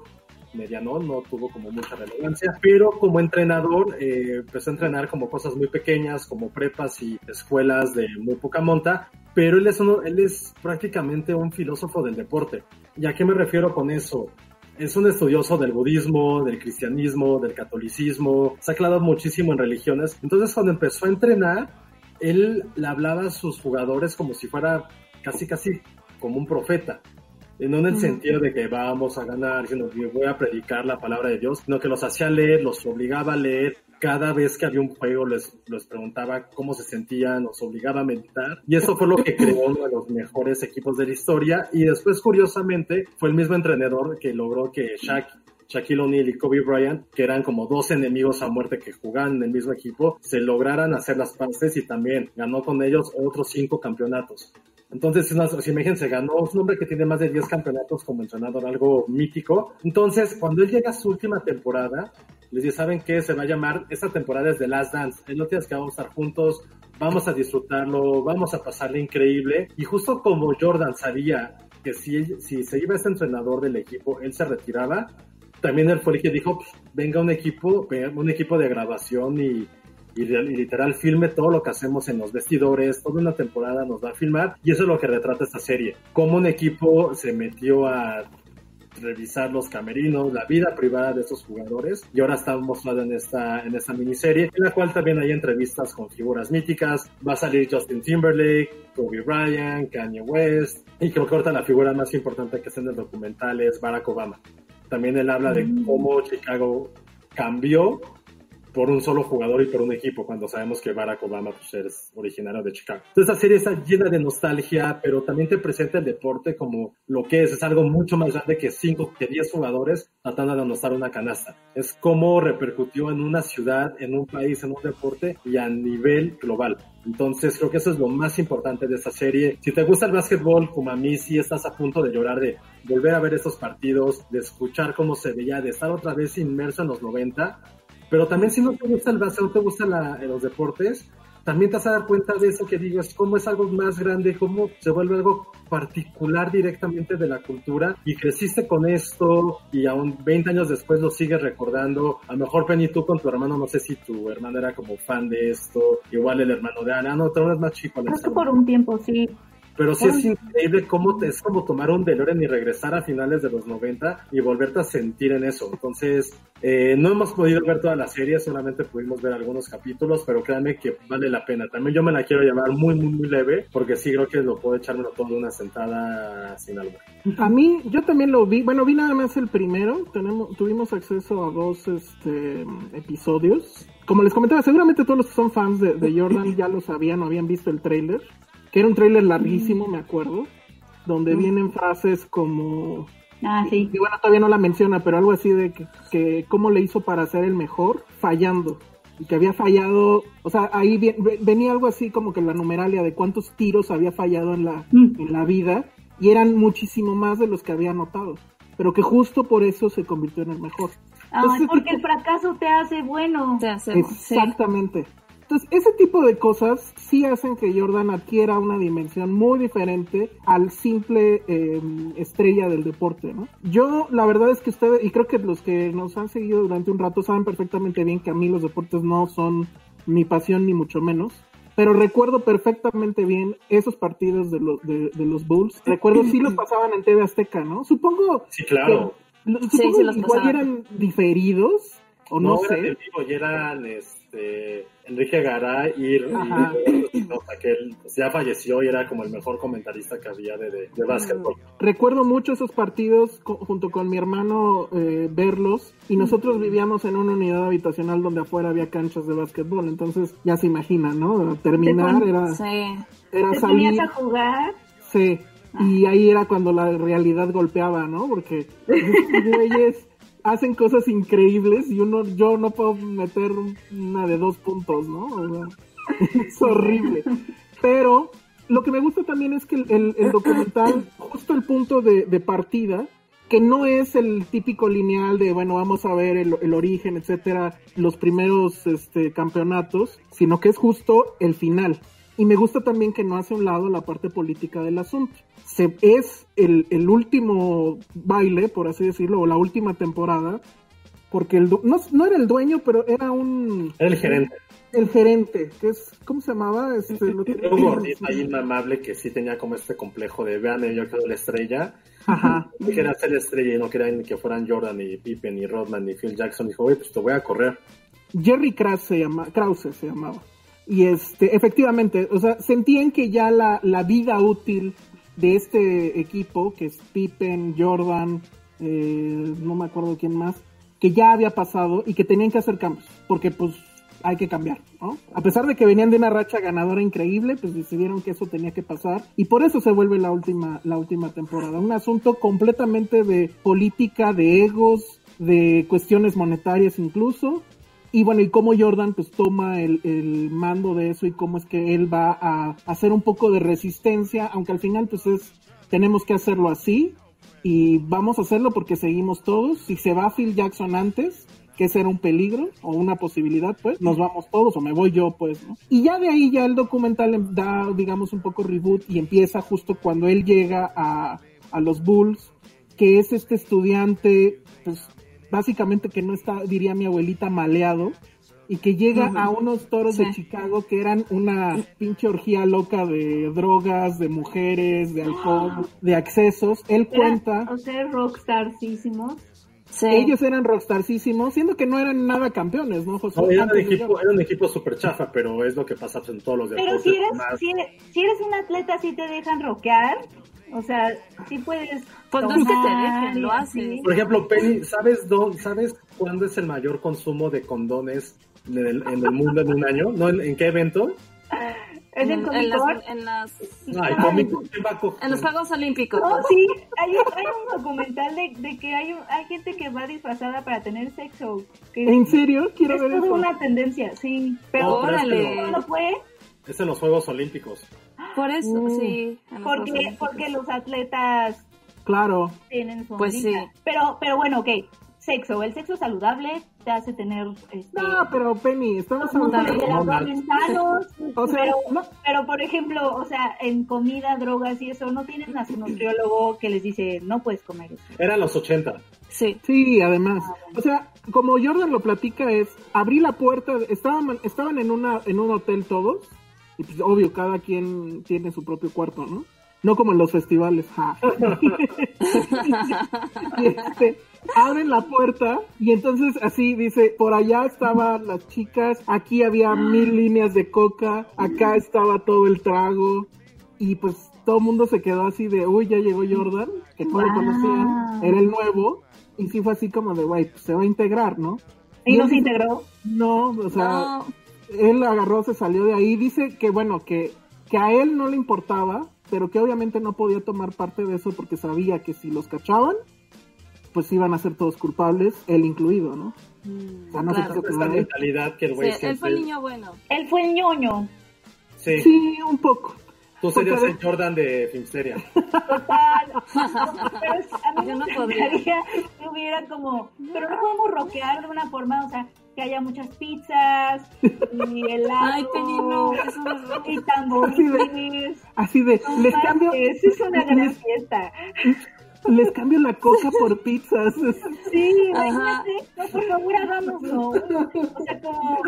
mediano, no tuvo como mucha relevancia, pero como entrenador eh, empezó a entrenar como cosas muy pequeñas, como prepas y escuelas de muy poca monta, pero él es, uno, él es prácticamente un filósofo del deporte. ¿Y a qué me refiero con eso? Es un estudioso del budismo, del cristianismo, del catolicismo, se ha clavado muchísimo en religiones. Entonces cuando empezó a entrenar, él le hablaba a sus jugadores como si fuera casi casi como un profeta no en el sentido de que vamos a ganar, sino que voy a predicar la palabra de Dios, sino que los hacía leer, los obligaba a leer. Cada vez que había un juego les, les preguntaba cómo se sentían, los obligaba a meditar. Y eso fue lo que creó uno de los mejores equipos de la historia. Y después, curiosamente, fue el mismo entrenador que logró que Shaq Shaquille O'Neal y Kobe Bryant, que eran como dos enemigos a muerte que jugaban en el mismo equipo, se lograran hacer las paces y también ganó con ellos otros cinco campeonatos. Entonces, si imagínense, ganó un hombre que tiene más de 10 campeonatos como entrenador, algo mítico. Entonces, cuando él llega a su última temporada, les dice, ¿saben qué? Se va a llamar, esta temporada es The Last Dance. Es lo que vamos a estar juntos, vamos a disfrutarlo, vamos a pasarle increíble. Y justo como Jordan sabía que si, si se iba este entrenador del equipo, él se retiraba, también él fue el que dijo, pues, venga un equipo, un equipo de grabación y y, literal filme todo lo que hacemos en los vestidores, toda una temporada nos va a filmar y eso es lo que retrata esta serie, cómo un equipo se metió a revisar los camerinos, la vida privada de estos jugadores y ahora está mostrado en esta, en esta miniserie, en la cual también hay entrevistas con figuras míticas, va a salir Justin Timberlake, Kobe Bryant, Kanye West y creo que ahorita la figura más importante que está en el documental es Barack Obama. También él habla de mm. cómo Chicago cambió por un solo jugador y por un equipo, cuando sabemos que Barack Obama pues, es originario de Chicago. Entonces, esta serie está llena de nostalgia, pero también te presenta el deporte como lo que es, es algo mucho más grande que 5, que 10 jugadores tratando de anotar una canasta. Es cómo repercutió en una ciudad, en un país, en un deporte y a nivel global. Entonces creo que eso es lo más importante de esta serie. Si te gusta el básquetbol, como a mí, si estás a punto de llorar de volver a ver estos partidos, de escuchar cómo se veía, de estar otra vez inmerso en los 90, pero también si no te gusta el básquet, no te gustan los deportes, también te vas a dar cuenta de eso que digo, es cómo es algo más grande, cómo se vuelve algo particular directamente de la cultura y creciste con esto y aún 20 años después lo sigues recordando. A lo mejor Penny tú con tu hermano, no sé si tu hermano era como fan de esto, igual el hermano de Ana, no, tú eres más chico.
Creo que por un tiempo, sí.
Pero sí es increíble cómo te, es como tomar un DeLorean y regresar a finales de los 90 y volverte a sentir en eso. Entonces, eh, no hemos podido ver toda la serie, solamente pudimos ver algunos capítulos, pero créanme que vale la pena. También yo me la quiero llevar muy, muy, muy leve, porque sí creo que lo puedo echármelo todo de una sentada sin algo.
A mí, yo también lo vi, bueno, vi nada más el primero, tenemos, tuvimos acceso a dos este, episodios. Como les comentaba, seguramente todos los que son fans de, de Jordan ya lo sabían o habían visto el trailer que era un tráiler larguísimo, me acuerdo, donde vienen frases como...
Ah, sí.
Y bueno, todavía no la menciona, pero algo así de que, que cómo le hizo para ser el mejor, fallando. Y que había fallado, o sea, ahí venía algo así como que la numeralia de cuántos tiros había fallado en la, mm. en la vida, y eran muchísimo más de los que había anotado. Pero que justo por eso se convirtió en el mejor.
Ah, porque el fracaso te hace bueno.
Te hace,
Exactamente. Entonces, ese tipo de cosas sí hacen que Jordan adquiera una dimensión muy diferente al simple em, estrella del deporte, ¿no? Yo, la verdad es que ustedes, y creo que los que nos han seguido durante un rato saben perfectamente bien que a mí los deportes no son mi pasión ni mucho menos. Pero recuerdo perfectamente bien esos partidos de los, de, los Bulls. Recuerdo si los pasaban en TV Azteca, ¿no? Supongo.
Sí, claro.
supongo los igual eran diferidos, o no, sé.
Eran vivo, y eran este, Enrique Garay y, que él pues, ya falleció y era como el mejor comentarista que había de, de, básquetbol.
Recuerdo mucho esos partidos junto con mi hermano eh, verlos y nosotros vivíamos en una unidad habitacional donde afuera había canchas de básquetbol, entonces ya se imagina, ¿no? Terminar era, era
salir. a jugar?
Sí. Y ahí era cuando la realidad golpeaba, ¿no? Porque güeyes hacen cosas increíbles y uno, yo no puedo meter una de dos puntos, ¿no? es horrible. Pero lo que me gusta también es que el, documental, justo el punto de, partida, que no es el típico lineal de, bueno, vamos a ver el, el origen, etcétera, los primeros este, campeonatos, sino que es justo el final. Y me gusta también que no hace a un lado la parte política del asunto. Se, es el, el último baile, por así decirlo, o la última temporada, porque el, no, no era el dueño, pero era un...
Era el gerente.
El gerente, que es, ¿cómo se llamaba? Este, lo que-
un gordito ahí inmamable que sí tenía como este complejo de vean, yo quiero la estrella.
Ajá.
Y quería ser la estrella y no quería ni que fueran Jordan, ni Pippen, ni Rodman, ni Phil Jackson. Dijo, oye, pues te voy a correr.
Jerry Krause se, llama, Krause se llamaba. Y este, efectivamente, o sea, sentían que ya la, la vida útil de este equipo, que es Pippen, Jordan, eh, no me acuerdo quién más, que ya había pasado y que tenían que hacer cambios, porque pues hay que cambiar, ¿no? A pesar de que venían de una racha ganadora increíble, pues decidieron que eso tenía que pasar y por eso se vuelve la última, la última temporada. Un asunto completamente de política, de egos, de cuestiones monetarias incluso, y bueno, y cómo Jordan pues toma el, el mando de eso y cómo es que él va a hacer un poco de resistencia, aunque al final pues es, tenemos que hacerlo así y vamos a hacerlo porque seguimos todos. Si se va Phil Jackson antes, que ese era un peligro o una posibilidad, pues nos vamos todos o me voy yo, pues, ¿no? Y ya de ahí ya el documental em- da, digamos, un poco reboot y empieza justo cuando él llega a, a los Bulls, que es este estudiante, pues, básicamente que no está, diría mi abuelita, maleado, y que llega a unos toros de. Chicago que eran una pinche orgía loca de drogas, de mujeres, de alcohol, de accesos. Él cuenta...
O sea, rockstarcísimos.
Ellos eran rockstarcísimos, siendo que no eran nada campeones, ¿no, José?
No, era, un equipo, era un equipo súper chafa, pero es lo que pasa en todos los
Pero
deportes.
si eres, si, eres, si eres un atleta, sí te dejan rockear. O sea, sí puedes.
Pues no es que te dejen, lo
así.
haces.
Por ejemplo, Penny, ¿sabes, ¿sabes cuándo es el mayor consumo de condones en el, en el mundo en un año? ¿No? ¿En, en qué evento?
¿Es
en,
el
en las, en, las-
No, el
en los Juegos Olímpicos.
No, sí, hay, un- hay un documental de, de que hay, un- hay gente que va disfrazada para tener sexo. Que
¿En serio? Quiero
es
ver
toda
eso.
una tendencia, sí. Pero,
No, pero es que
Órale.
no.
¿cuándo fue?
Es en los Juegos Olímpicos.
Por eso,
Mm.
sí.
Porque, porque los atletas
Claro.
tienen su
Pues sí.
Pero, pero bueno, ok. Sexo. El sexo saludable te hace tener. Este,
No, pero Penny, estamos hablando
de abdomen sanos,
O sea,
pero,
no.
pero por ejemplo, o sea, en comida, drogas y eso, no tienes a su nutriólogo que les dice, no puedes comer eso.
Eran los 80.
Sí.
Sí, además. O sea, como Jordan lo platica es, abrí la puerta, estaban, estaban en una, en un hotel todos, y pues obvio, cada quien tiene su propio cuarto, ¿no? No como en los festivales. ja. Y, este, abren la puerta y entonces así dice, por allá estaban las chicas, aquí había mil líneas de coca, acá estaba todo el trago y pues todo el mundo se quedó así de, uy, ya llegó Jordan, que no lo conocían, era el nuevo y sí fue así como de, güey, pues se va a integrar, ¿no?
Y no se integró.
No, o sea,
No,
él agarró, se salió de ahí, dice que bueno, que, que a él no le importaba, pero que obviamente no podía tomar parte de eso porque sabía que si los cachaban, pues iban a ser todos culpables, él incluido, ¿no? O sea, no
claro.
se ahí.
mentalidad que el güey
Sí, él fue el niño bueno.
Él fue el ñoño.
Sí,
Sí, un poco.
Tú serías el Jordan de Filmsteria.
Total. A mí
Yo
me
no podría.
que hubiera como, pero no podemos rockear de una forma, o sea, que haya muchas pizzas y helado
Ay, Penny, no, eso no es rock.
y tamborines.
Así de,
No
les cambio,
manches, es una gran
les,
fiesta.
Les cambio la coca por pizzas.
Sí,
Ajá.
imagínate, no, por favor, hagámoslo. O sea, como,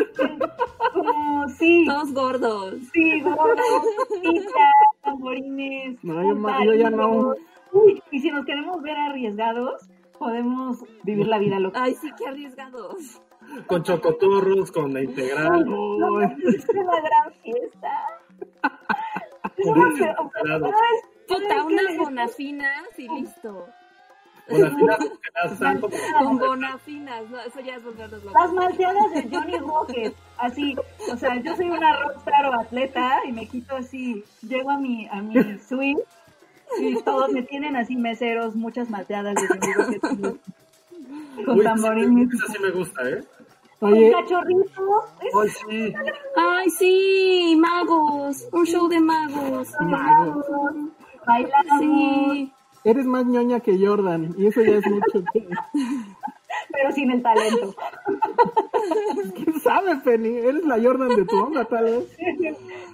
como, sí,
Todos gordos.
sí, gordos, pizzas, tamborines,
No, yo ma- yo ya no.
Uy, y si nos queremos ver arriesgados, podemos vivir la vida loca.
Ay, sí, qué arriesgados.
Con chocotorros, con la integral.
No,
Uy.
es una gran fiesta. No, pero-. ¿sabes?
Puta,
¿Sabes qué
unas bonafinas y listo.
Con
bonafinas, no, eso ya es volvernos locos.
Las malteadas de Johnny Rocket, así, o sea, yo soy una rockstar o atleta y me quito así, llego a mi, a mi suite y todos me tienen así meseros, muchas malteadas de Johnny Rocket con
Uy,
tamborines,
Esa sí me gusta, ¿eh?
Oye,
cachorritos, es
Ay, sí.
Ay, sí, magos. Un show de magos.
Magos.
Bailamos,
Sí.
eres más ñoña que Jordan, y eso ya es mucho. que-
Pero sin el talento.
¿Quién sabe, Penny? Eres la Jordan de tu onda, tal vez.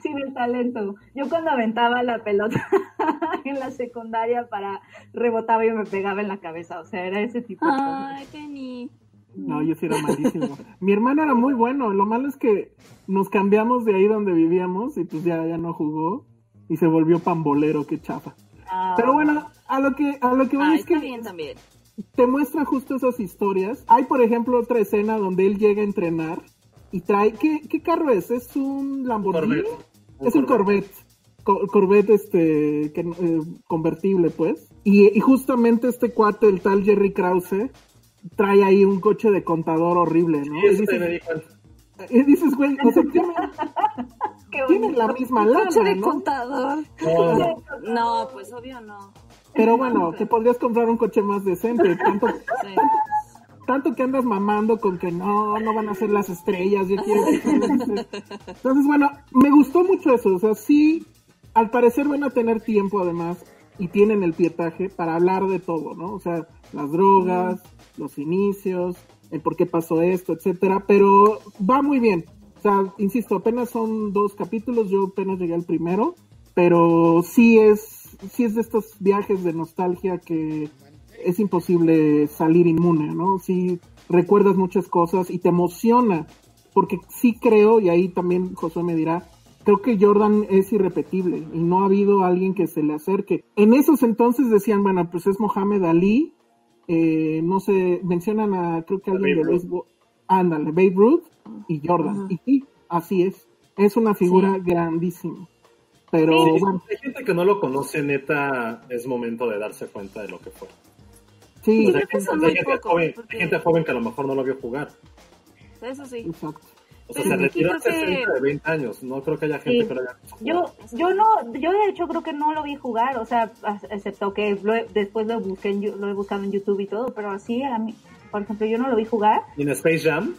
sin el talento. Yo cuando aventaba la pelota en la secundaria para rebotaba y me pegaba en la cabeza. O sea, era ese tipo de cosas.
Ay, Penny.
No, yo sí era malísimo. Mi hermano era muy bueno. Lo malo es que nos cambiamos de ahí donde vivíamos y pues ya, ya no jugó y se volvió pambolero, qué chafa.
Ah,
Pero bueno, a lo que a lo que voy
Ah,
es
está
que
bien también.
te muestra justo esas historias. Hay, por ejemplo, otra escena donde él llega a entrenar y trae ¿qué, qué carro es? ¿Es un Lamborghini?
Corvette.
Es un Corvette. Co- Corvette este que, eh, convertible pues y, y justamente este cuate el tal Jerry Krause trae ahí un coche de contador horrible ¿no?
Sí,
y,
eso
dices,
me
y dices, güey o sea
qué
tiene
bonito.
la misma
Coche
lana
de
¿no?
contador.
No,
No, pues obvio no.
pero bueno te podrías comprar un coche más decente tanto
Sí.
tanto que andas mamando con que no, no van a ser las estrellas, yo quiero que Entonces, bueno, me gustó mucho eso, o sea, sí, al parecer van a tener tiempo además y tienen el pietaje para hablar de todo, ¿no? O sea, las drogas, los inicios, el por qué pasó esto, etcétera, pero va muy bien. O sea, insisto, apenas son dos capítulos, yo apenas llegué al primero, pero sí es, sí es de estos viajes de nostalgia que es imposible salir inmune, ¿no? Sí recuerdas muchas cosas y te emociona, porque sí creo, y ahí también Josué me dirá, creo que Jordan es irrepetible y no ha habido alguien que se le acerque. En esos entonces decían, bueno, pues es Mohamed Ali, eh, no sé, mencionan a, creo que alguien de béisbol, ándale, Babe Ruth y Jordan. Y sí, así es, es una figura grandísima. Pero
Sí,
bueno,
hay gente que no lo conoce, neta, es momento de darse cuenta de lo que fue.
sí,
O sea, hay,
que
gente
pocos,
joven,
porque-
hay gente joven que a lo mejor no lo vio jugar.
Eso sí.
exacto.
O sea,
Pero
se retiró
creo que-
60 de 20 años. No creo que haya gente
Sí.
que lo haya visto
Yo, yo no, yo de hecho creo que no lo vi jugar, o sea, excepto que lo he- después lo busqué, en, lo he buscado en YouTube y todo, pero así a mí, por ejemplo, yo no lo vi jugar.
¿Y en Space Jam?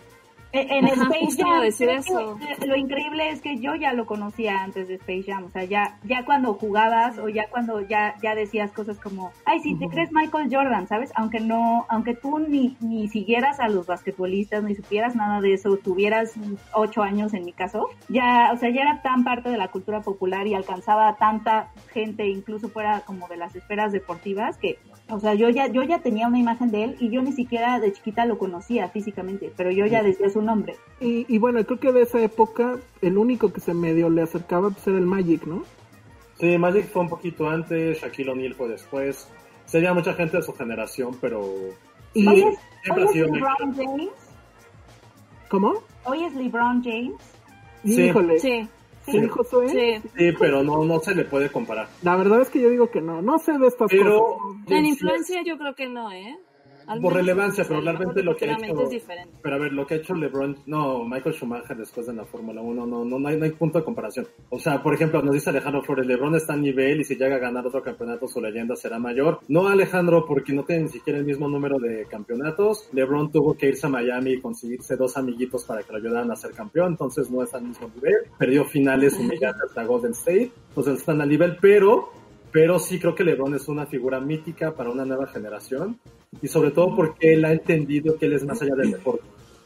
En, en
Ajá,
Space Jam,
decir eso.
lo increíble es que yo ya lo conocía antes de Space Jam, o sea, ya, ya cuando jugabas o ya cuando ya, ya decías cosas como, ay, si te crees Michael Jordan, ¿sabes? Aunque no, aunque tú ni, ni siguieras a los basquetbolistas, ni supieras nada de eso, tuvieras ocho años en mi caso, ya, o sea, ya era tan parte de la cultura popular y alcanzaba a tanta gente, incluso fuera como de las esferas deportivas, que, o sea, yo ya, yo ya tenía una imagen de él y yo ni siquiera de chiquita lo conocía físicamente, pero yo ya decía su nombre.
Y, y bueno, creo que de esa época el único que se medio le acercaba pues era el Magic, ¿no?
Sí, Magic fue un poquito antes, Shaquille O'Neal fue después. Sería mucha gente de su generación, pero
Y,
Hoy es,
siempre
hoy
ha
es LeBron James.
¿Cómo?
Hoy es LeBron James.
Sí.
Híjole.
Sí,
Sí, Josué.
sí.
Sí, pero no, no se le puede comparar.
La verdad es que yo digo que no. No sé de estas
Pero
cosas.
En influencia yo creo que no, ¿eh? Al
Por relevancia, pero
a
realmente lo que ha hecho-
es diferente.
Pero a ver, lo que ha hecho LeBron, no, Michael Schumacher después de la Fórmula 1, no, no, no, hay, no hay punto de comparación. O sea, por ejemplo, nos dice Alejandro Flores, LeBron está a nivel y si llega a ganar otro campeonato su leyenda será mayor. No Alejandro, porque no tiene ni siquiera el mismo número de campeonatos. LeBron tuvo que irse a Miami y conseguirse dos amiguitos para que lo ayudaran a ser campeón, entonces no está al mismo nivel. Perdió finales humillantes hasta Golden State, entonces están al nivel, pero pero sí creo que LeBron es una figura mítica para una nueva generación y sobre todo porque él ha entendido que él es más allá del deporte.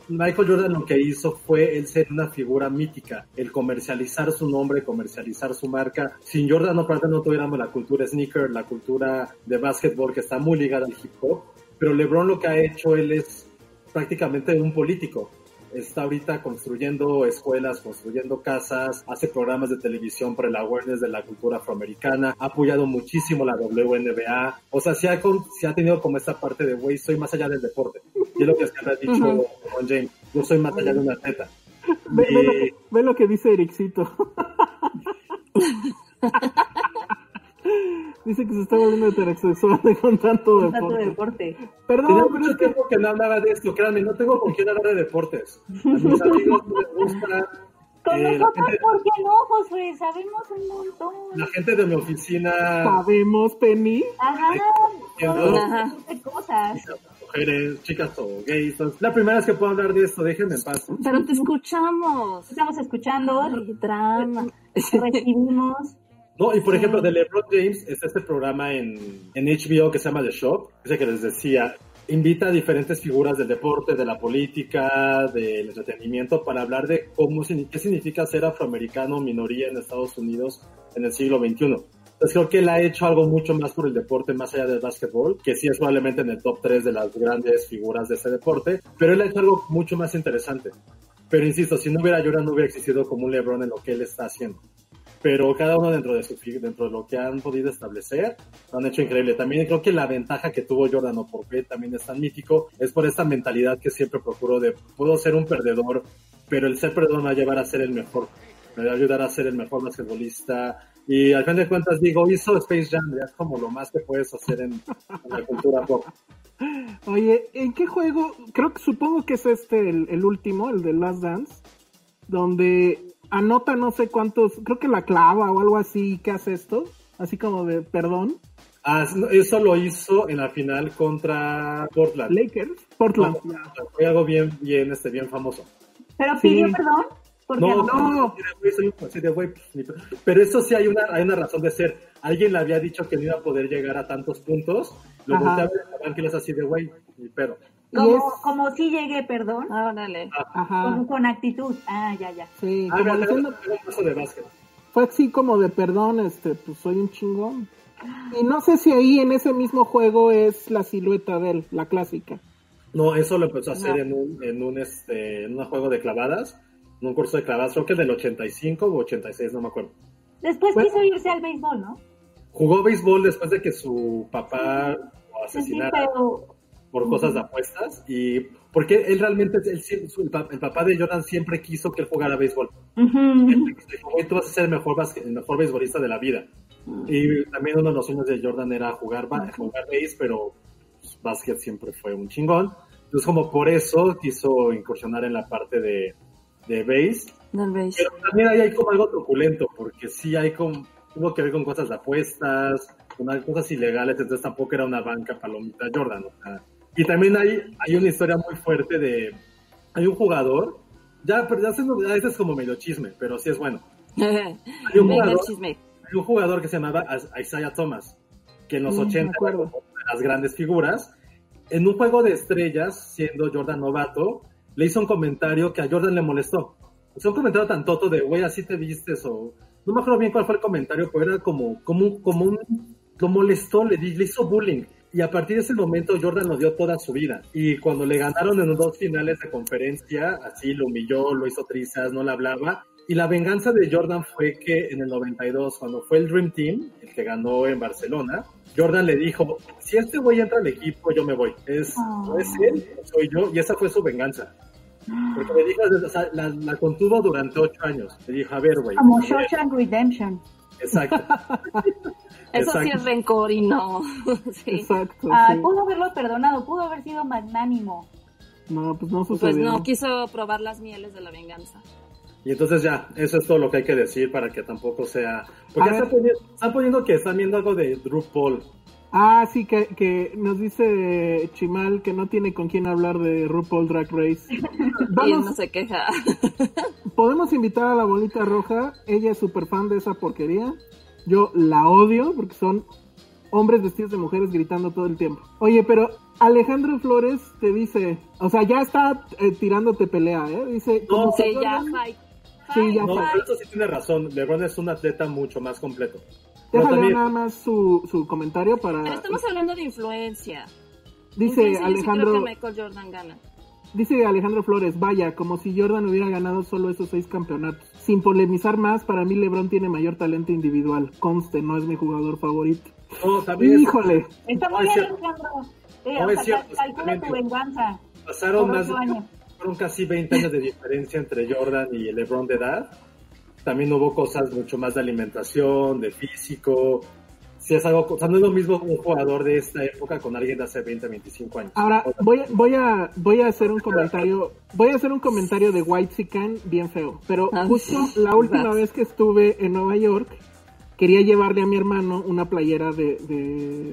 Michael Jordan lo que hizo fue el ser una figura mítica, el comercializar su nombre, comercializar su marca. Sin Jordan no, no tuviéramos la cultura sneaker, la cultura de básquetbol que está muy ligada al hip hop, pero LeBron lo que ha hecho él es prácticamente un político está ahorita construyendo escuelas, construyendo casas, hace programas de televisión para el awareness de la cultura afroamericana, ha apoyado muchísimo la WNBA, o sea, sí ha, con- sí ha tenido como esta parte de, güey, soy más allá del deporte. Y es lo que siempre ha dicho con James, yo soy más allá de una atleta.
Ve, ve lo que, ve lo que dice Ericito. dice que se está volviendo heterosexual con tanto
Un tanto
deporte.
de deporte.
Perdón,
Tenía
pero
mucho
es que
tiempo que no hablaba de esto, créanme, no tengo con quién hablar de deportes. A mis amigos no les gusta.
Con
eh,
nosotros,
gente,
¿por qué no, Josué? Sabemos un montón.
la gente de mi oficina,
sabemos, Penny.
Ajá, todo
Ajá.
cosas.
mujeres, chicas o gays. La primera vez que puedo hablar de esto, déjenme en paz.
Pero te escuchamos.
Estamos escuchando,
Ay, drama.
recibimos.
No, y por ejemplo, de LeBron James es este programa en, en HBO que se llama The Shop, ese que les decía, invita a diferentes figuras del deporte, de la política, del entretenimiento, para hablar de cómo, qué significa ser afroamericano, minoría en Estados Unidos en el siglo XXI. Entonces creo que él ha hecho algo mucho más por el deporte, más allá del básquetbol, que sí es probablemente en el top 3 de las grandes figuras de ese deporte, pero él ha hecho algo mucho más interesante. Pero insisto, si no hubiera Jordan, no hubiera existido como un LeBron en lo que él está haciendo pero cada uno dentro de su dentro de lo que han podido establecer lo han hecho increíble. También creo que la ventaja que tuvo Jordan o por qué también es tan mítico es por esta mentalidad que siempre procuró de puedo ser un perdedor, pero el ser perdedor me va a llevar a ser el mejor, me va a ayudar a ser el mejor basquetbolista y al fin de cuentas digo, hizo Space Jam, ya es como lo más que puedes hacer en, en la cultura pop.
Oye, ¿en qué juego? Creo que supongo que es este el, el último, el de Last Dance, donde anota no sé cuántos, creo que la clava o algo así, ¿qué hace esto? Así como de perdón.
Ah, eso lo hizo en la final contra Portland.
Lakers, Portland.
fue algo bien, bien, este, bien famoso.
¿Pero pidió perdón?
No, no, pero eso sí hay una, hay una razón de ser. Alguien le había dicho que no iba a poder llegar a tantos puntos, lo volteaba que les así de güey, pero.
Como, como si llegué, perdón.
Órale.
Como con actitud. Ah, ya, ya.
Sí,
ah,
como
diciendo, de básquet.
Fue así como de perdón, este, pues soy un chingón. Y no sé si ahí en ese mismo juego es la silueta de él, la clásica.
No, eso lo empezó a hacer en un, en un este, en un juego de clavadas, en un curso de clavadas, creo que del 85 o 86, no me acuerdo.
Después quiso irse al béisbol, ¿no?
Jugó béisbol después de que su papá lo asesinara por cosas de apuestas y porque él realmente, él, el, papá de Jordan siempre quiso que él jugara béisbol. Uh tú vas a ser el mejor, el mejor béisbolista de la vida. Y también uno de los sueños de Jordan era jugar, jugar béis, pero pues, básquet siempre fue un chingón. Entonces como por eso quiso incursionar en la parte de, de béis. Pero también ahí hay como algo truculento, porque sí hay como, tuvo que ver con cosas de apuestas, con cosas ilegales, entonces tampoco era una banca palomita Jordan. O sea, y también hay, hay una historia muy fuerte de. Hay un jugador. Ya, pero ya este es como medio chisme, pero sí es bueno. Hay un, jugador, hay un jugador que se llamaba Isaiah Thomas, que en los 80 mm, era las grandes figuras. En un juego de estrellas, siendo Jordan novato, le hizo un comentario que a Jordan le molestó. Es un comentario tan toto de, güey, así te vistes, o. No me acuerdo bien cuál fue el comentario, pero era como, como, como un. Lo molestó, le, le hizo bullying. Y a partir de ese momento Jordan lo dio toda su vida. Y cuando le ganaron en los dos finales de conferencia, así lo humilló, lo hizo trizas, no le hablaba. Y la venganza de Jordan fue que en el 92, cuando fue el Dream Team, el que ganó en Barcelona, Jordan le dijo, si este güey entra al equipo, yo me voy. Es, no es él, soy yo. Y esa fue su venganza. Porque le dijo, o sea, la, contuvo durante ocho años. Le dijo, a ver, güey.
Como Shawshank Redemption.
Exacto.
Eso sí es rencor y no.
Exacto.
Ah, Pudo haberlo perdonado, pudo haber sido magnánimo.
No, pues no
sucedió. Pues no, quiso probar las mieles de la venganza.
Y entonces ya, eso es todo lo que hay que decir para que tampoco sea... Porque están poniendo, que están viendo algo de Drew Paul.
Ah, sí, que, que nos dice Chimal que no tiene con quién hablar de RuPaul Drag Race.
Vamos, no se queja.
Podemos invitar a la bolita roja. Ella es súper fan de esa porquería. Yo la odio porque son hombres vestidos de mujeres gritando todo el tiempo. Oye, pero Alejandro Flores te dice, o sea, ya está eh, tirándote pelea, ¿eh? Dice,
no, sí, ya fight.
Sí, ya
no, pero eso sí tiene razón. LeBron es un atleta mucho más completo.
Déjale nada más su, su comentario para.
Pero estamos hablando de influencia.
Dice Alejandro.
creo que Michael Jordan gana.
Dice Alejandro Flores, vaya, como si Jordan hubiera ganado solo esos seis campeonatos. Sin polemizar más, para mí LeBron tiene mayor talento individual. Conste, no es mi jugador favorito.
No, también
Híjole.
Está muy bien, Alejandro. no es cierto, calcula tu venganza.
Pasaron más fueron casi 20 años de diferencia entre Jordan y LeBron de edad. También hubo cosas mucho más de alimentación, de físico, si es algo, o sea, no es lo mismo un jugador de esta época con alguien de hace 20, 25 años.
Ahora, voy, voy a, voy a hacer un comentario, voy a hacer un comentario de White Sican bien feo, pero ah, justo la última vez que estuve en Nueva York, quería llevarle a mi hermano una playera de,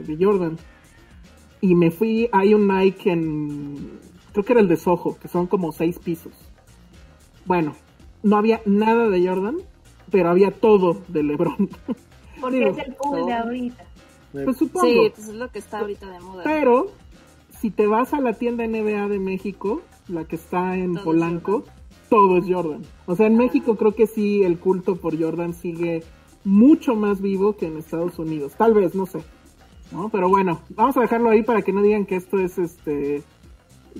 de, Jordan. Y me fui, hay un Nike en, creo que era el de Soho, que son como seis pisos. Bueno, no había nada de Jordan, pero había todo de LeBron.
Porque
Digo,
es el cool de ahorita.
Pues supongo.
Sí, pues es lo que está ahorita de moda.
Pero si te vas a la tienda NBA de México, la que está en
Todo es
Polanco, todo es Jordan. O sea, en México creo que sí el culto por Jordan sigue mucho más vivo que en Estados Unidos. Tal vez, no sé. ¿No? Pero bueno, vamos a dejarlo ahí para que no digan que esto es este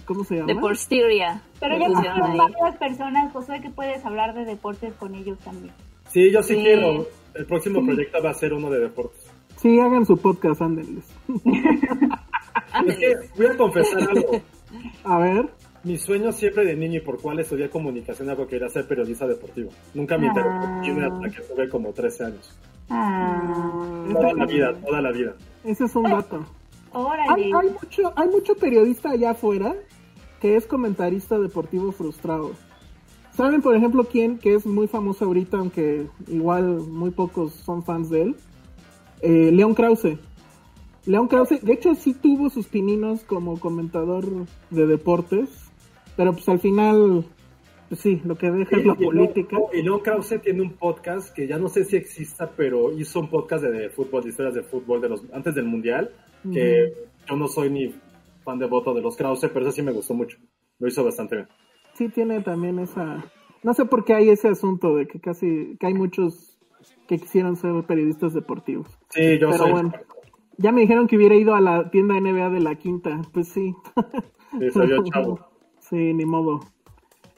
¿cómo se llama?
Deportiria.
Pero ya
ahí.
varias personas, Josué, que puedes hablar de deportes con ellos también.
Sí, yo sí,
Sí.
quiero. El próximo proyecto va a ser uno de deportes.
Sí, hagan su podcast, ándenles.
Es que voy a confesar algo.
A ver,
Mi sueño siempre de niño y por cual estudié comunicación algo que quería ser periodista deportivo. Nunca me interesó
Ah.
hasta que tuve como 13 años.
Ah,
Toda la vida, toda la vida.
ese es un dato.
órale.
Hay, hay mucho, hay mucho periodista allá afuera que es comentarista deportivo frustrado. ¿Saben, por ejemplo, quién que es muy famoso ahorita, aunque igual muy pocos son fans de él? Eh, León Krause. León Krause, de hecho, sí tuvo sus pininos como comentador de deportes, pero pues al final, pues sí, lo que deja es la
Y-
política.
Y luego Krause tiene un podcast que ya no sé si exista, pero hizo un podcast de, de fútbol, de historias de fútbol de los antes del mundial, que yo no soy ni fan de voto de los Krause, pero eso sí me gustó mucho. Lo hizo bastante bien.
Sí tiene también esa no sé por qué hay ese asunto de que casi que hay muchos que quisieran ser periodistas deportivos
Sí, yo
pero
soy.
bueno ya me dijeron que hubiera ido a la tienda NBA de la quinta pues sí
Sí, soy yo chavo.
sí ni modo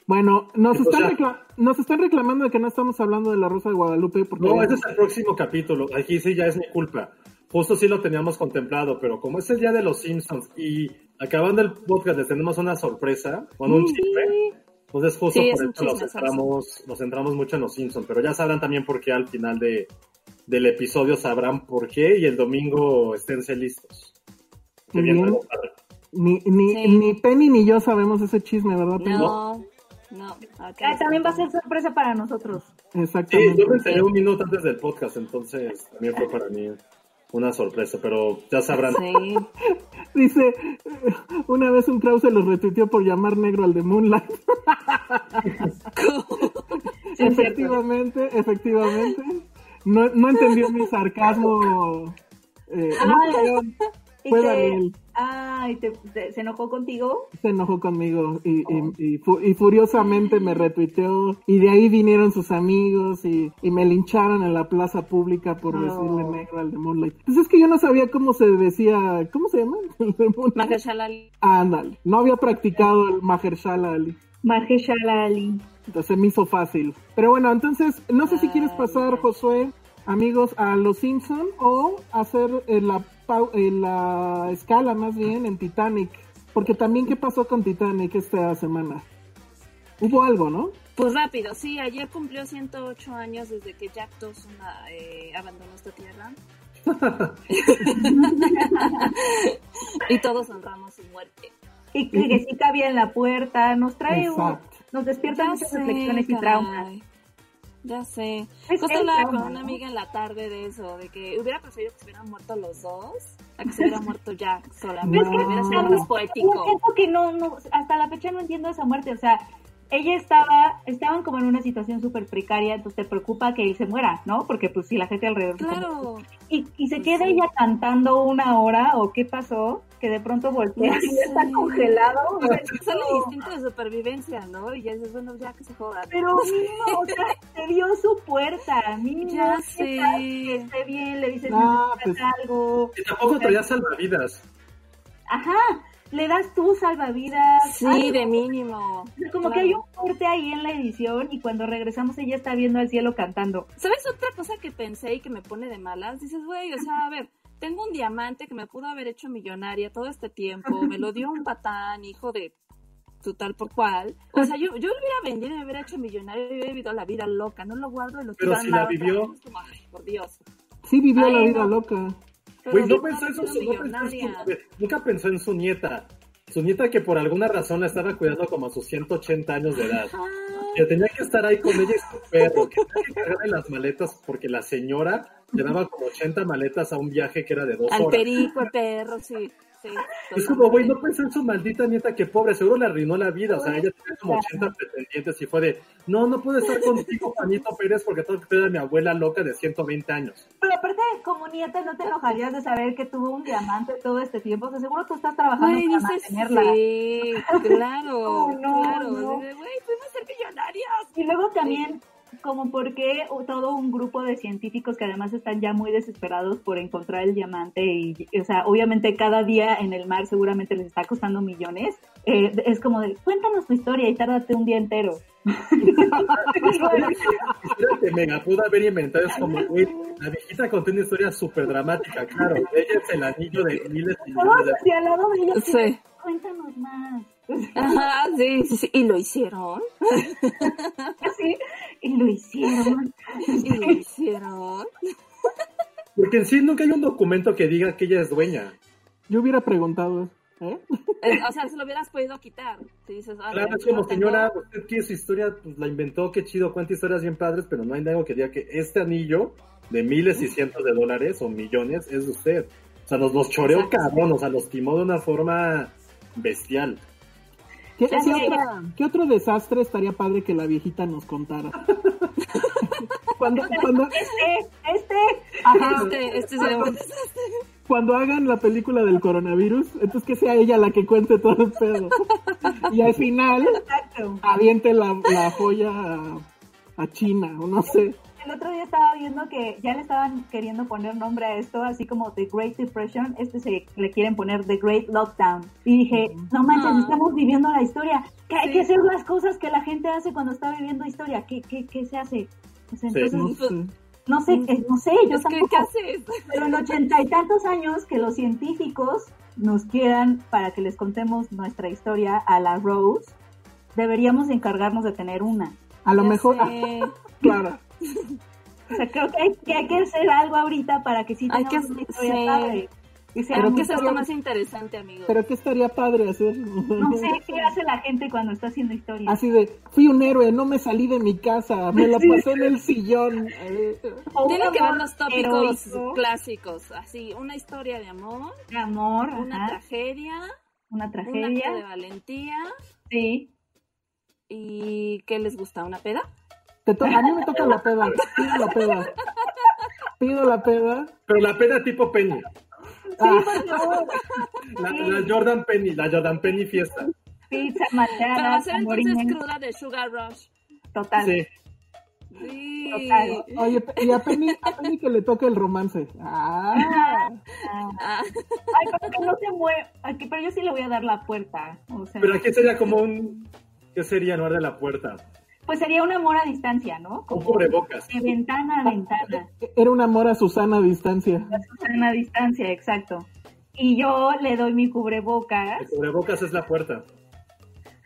bueno nos
pues
están recla- nos están reclamando de que no estamos hablando de la Rosa de Guadalupe porque
No, ese es el próximo capítulo. Aquí sí ya es mi culpa. Justo sí lo teníamos contemplado, pero como es el día de los Simpsons y acabando el podcast les tenemos una sorpresa con un chisme, entonces justo
Sí,
por eso nos centramos, nos centramos mucho en los Simpsons, pero ya sabrán también por qué al final de, del episodio sabrán por qué y el domingo esténse listos. Que
bien.
padre.
ni, ni,
Sí.
ni Penny ni yo sabemos ese chisme verdad Penny?
No, no.
Ah, también va a ser sorpresa para nosotros.
Sí,
exactamente
yo me enteré un minuto antes del podcast, entonces también fue para mí una sorpresa, pero ya sabrán.
Sí.
Dice, una vez un Krause los retuiteó por llamar negro al de Moonlight. efectivamente, efectivamente. No, no entendió mi sarcasmo. Eh, no, pero Fue Daniel.
Ah, ¿y te- te- se enojó contigo?
se enojó conmigo y, y, y fu- y furiosamente me retuiteó y de ahí vinieron sus amigos y, y me lincharon en la plaza pública por decirle negro al de Moonlight. Pues es que yo no sabía cómo se decía, ¿cómo se llama? El de Moonlight.
Mahershala Ali.
Ándale, no había practicado el Mahershala Ali.
Mahershala Ali.
Entonces me hizo fácil. Pero bueno, entonces, no sé si quieres pasar, Josué, amigos, a Los Simpson o hacer eh, la, pau- eh, la escala más bien en Titanic. Porque también, ¿qué pasó con Titanic esta semana? Hubo algo, ¿no?
Pues rápido, sí, ayer cumplió 108 años desde que Jack Dawson ah, eh, abandonó esta tierra. y todos honramos su muerte.
Y que, que sí cabía en la puerta. Nos trae, un- nos despierta muchas reflexiones y traumas.
Ya sé.
Es
Justo hablaba con una
¿no?
amiga en la tarde de eso, de que hubiera preferido que se hubieran muerto los dos a que se hubiera muerto Jack solamente.
Es que-
hubiera sido
No.
más poético.
siento que no, no, hasta la fecha no entiendo esa muerte. O sea, ella estaba, estaban como en una situación súper precaria, entonces te preocupa que él se muera, ¿no? Porque pues si la gente alrededor... se.
Claro.
Y, y se queda ella cantando una hora, o qué pasó, que de pronto voltea
Ya
y está congelado. no.
instinto de supervivencia, ¿no? Y ya dices, bueno, ya que se joda.
Pero mínimo, o sea, te dio su puerta, mínimo,
Ya
¿qué
sé.
que esté bien, le dices
Ah,
necesitas algo.
Y tampoco traía salvavidas.
Ajá, le das tu salvavidas.
Sí,
algo.
de mínimo.
Como
Claro.
que hay un corte ahí en la edición y cuando regresamos ella está viendo al cielo cantando.
¿Sabes otra cosa que pensé y que me pone de malas? Dices, güey, o sea, a ver, tengo un diamante que me pudo haber hecho millonaria todo este tiempo, me lo dio un patán, hijo de tu tal por cual. O sea, yo, yo lo hubiera vendido y me hubiera hecho millonario y hubiera vivido la vida loca, no lo guardo y lo
Pero si la vivió.
vez. Es como, ay, por Dios.
Sí vivió
Ay,
la vida
no.
loca.
Güey, no pensó en su, no pensó en
millonaria.
su- nunca pensó en su nieta. Su nieta que por alguna razón la estaba cuidando como a sus 180 años de edad. Que tenía que estar ahí con ella y su perro, que tenía que cargarle las maletas porque la señora llevaba como 80 maletas a un viaje que era de dos
Al
horas.
perico, el perro, sí. sí
Es como, güey, no puede ser su maldita nieta que pobre, seguro le arruinó la vida. O sea, ella tenía como 80 pretendientes y fue de, no, no puede estar contigo, Juanito Pérez, porque tengo que tener a mi abuela loca de 120 años.
Pero aparte, como nieta, no te enojarías de saber que tuvo un diamante todo este tiempo. O sea, seguro tú estás trabajando para mantenerla.
sí, claro,
No, no,
claro.
no.
Güey, fuimos a ser millonarias.
Y luego también, como porque todo un grupo de científicos que además están ya muy desesperados por encontrar el diamante y, o sea, obviamente cada día en el mar seguramente les está costando millones, eh, es como de, cuéntanos tu historia y tárdate un día entero.
Que Mega pudo haber inventado es como, güey, la viejita contó una historia súper dramática, claro. Ella es el anillo de miles y
Todos
millones de
hacia al lado de ella,
Sí.
cuéntanos más.
Ajá, sí, sí, sí. ¿Y lo hicieron?
Así, y lo hicieron.
¿Y lo hicieron?
Porque en sí nunca hay un documento que diga que ella es dueña.
Yo hubiera preguntado, ¿eh?
Eh, O sea, se lo hubieras podido quitar. Si dices, ah,
Claro, es como,
tengo-
señora, usted quiere su historia, pues la inventó, qué chido, cuenta historias bien padres, pero no hay algo que diga que este anillo de miles y cientos de dólares o millones es de usted. O sea, nos los choreó
Exacto.
cabrón, o sea, los timó de una forma bestial.
¿Qué,
Ya
qué
sé.
otra- qué otro desastre estaría padre que la viejita nos contara? cuando, cuando,
Este, este.
ajá,
Este, este sería un
cuando hagan la película del coronavirus, entonces que sea ella la que cuente todo el pedo. Y al final
Exacto.
aviente la, la joya a, a China, o no sé.
El otro día estaba viendo que ya le estaban queriendo poner nombre a esto, así como The Great Depression, este se le quieren poner The Great Lockdown. Y dije, no manches,
Ah.
estamos viviendo la historia, que hay
Sí.
que hacer las cosas que la gente hace cuando está viviendo historia. ¿Qué, qué, qué se hace?
Sí.
entonces,
No sé.
no sé, eh, no sé, yo
Es que,
tampoco.
¿qué haces?
Pero en ochenta y tantos años que los científicos nos quieran para que les contemos nuestra historia a la Rose, deberíamos encargarnos de tener una.
A lo
Ya
mejor,
sé.
claro.
O sea, creo que hay, que hay que hacer algo ahorita para que sí
Hay que-
una historia
sí.
padre. Y sea
Pero que
cabrón.
más interesante, amigo.
Pero ¿qué estaría padre hacer?
No sé qué hace la gente cuando está haciendo historia.
Así de, fui un héroe, no me salí de mi casa, me la pasé en el sillón.
Tienen que ver los tópicos
heroico,
clásicos, así, una historia de amor,
de amor,
una
ajá,
tragedia,
una
un
tragedia.
acto de valentía
Sí.
y ¿qué les gusta? ¿Una peda?
Te to- a mí me toca la peda, pido la peda. Pido la peda.
Pero la pena tipo Penny,
Ah,
Por favor.
la, la Jordan Penny, la Jordan Penny fiesta.
Pizza, malteada,
entonces
tamborines,
cruda de Sugar Rush.
total.
Sí.
Sí.
Total.
oye, y a Penny, a Penny que le toque el romance. Ah,
Ah. Ay, pero que no se mueve. Ay, que- Pero yo sí le voy a dar la puerta. O sea,
Pero aquí sería como un... ¿Qué sería no de la puerta?
Pues sería un amor a distancia, ¿no?
Un
Como
cubrebocas.
de ventana a ventana.
era un amor a Susana a distancia.
Susana a distancia, exacto. Y yo le doy mi cubrebocas.
El cubrebocas es la puerta.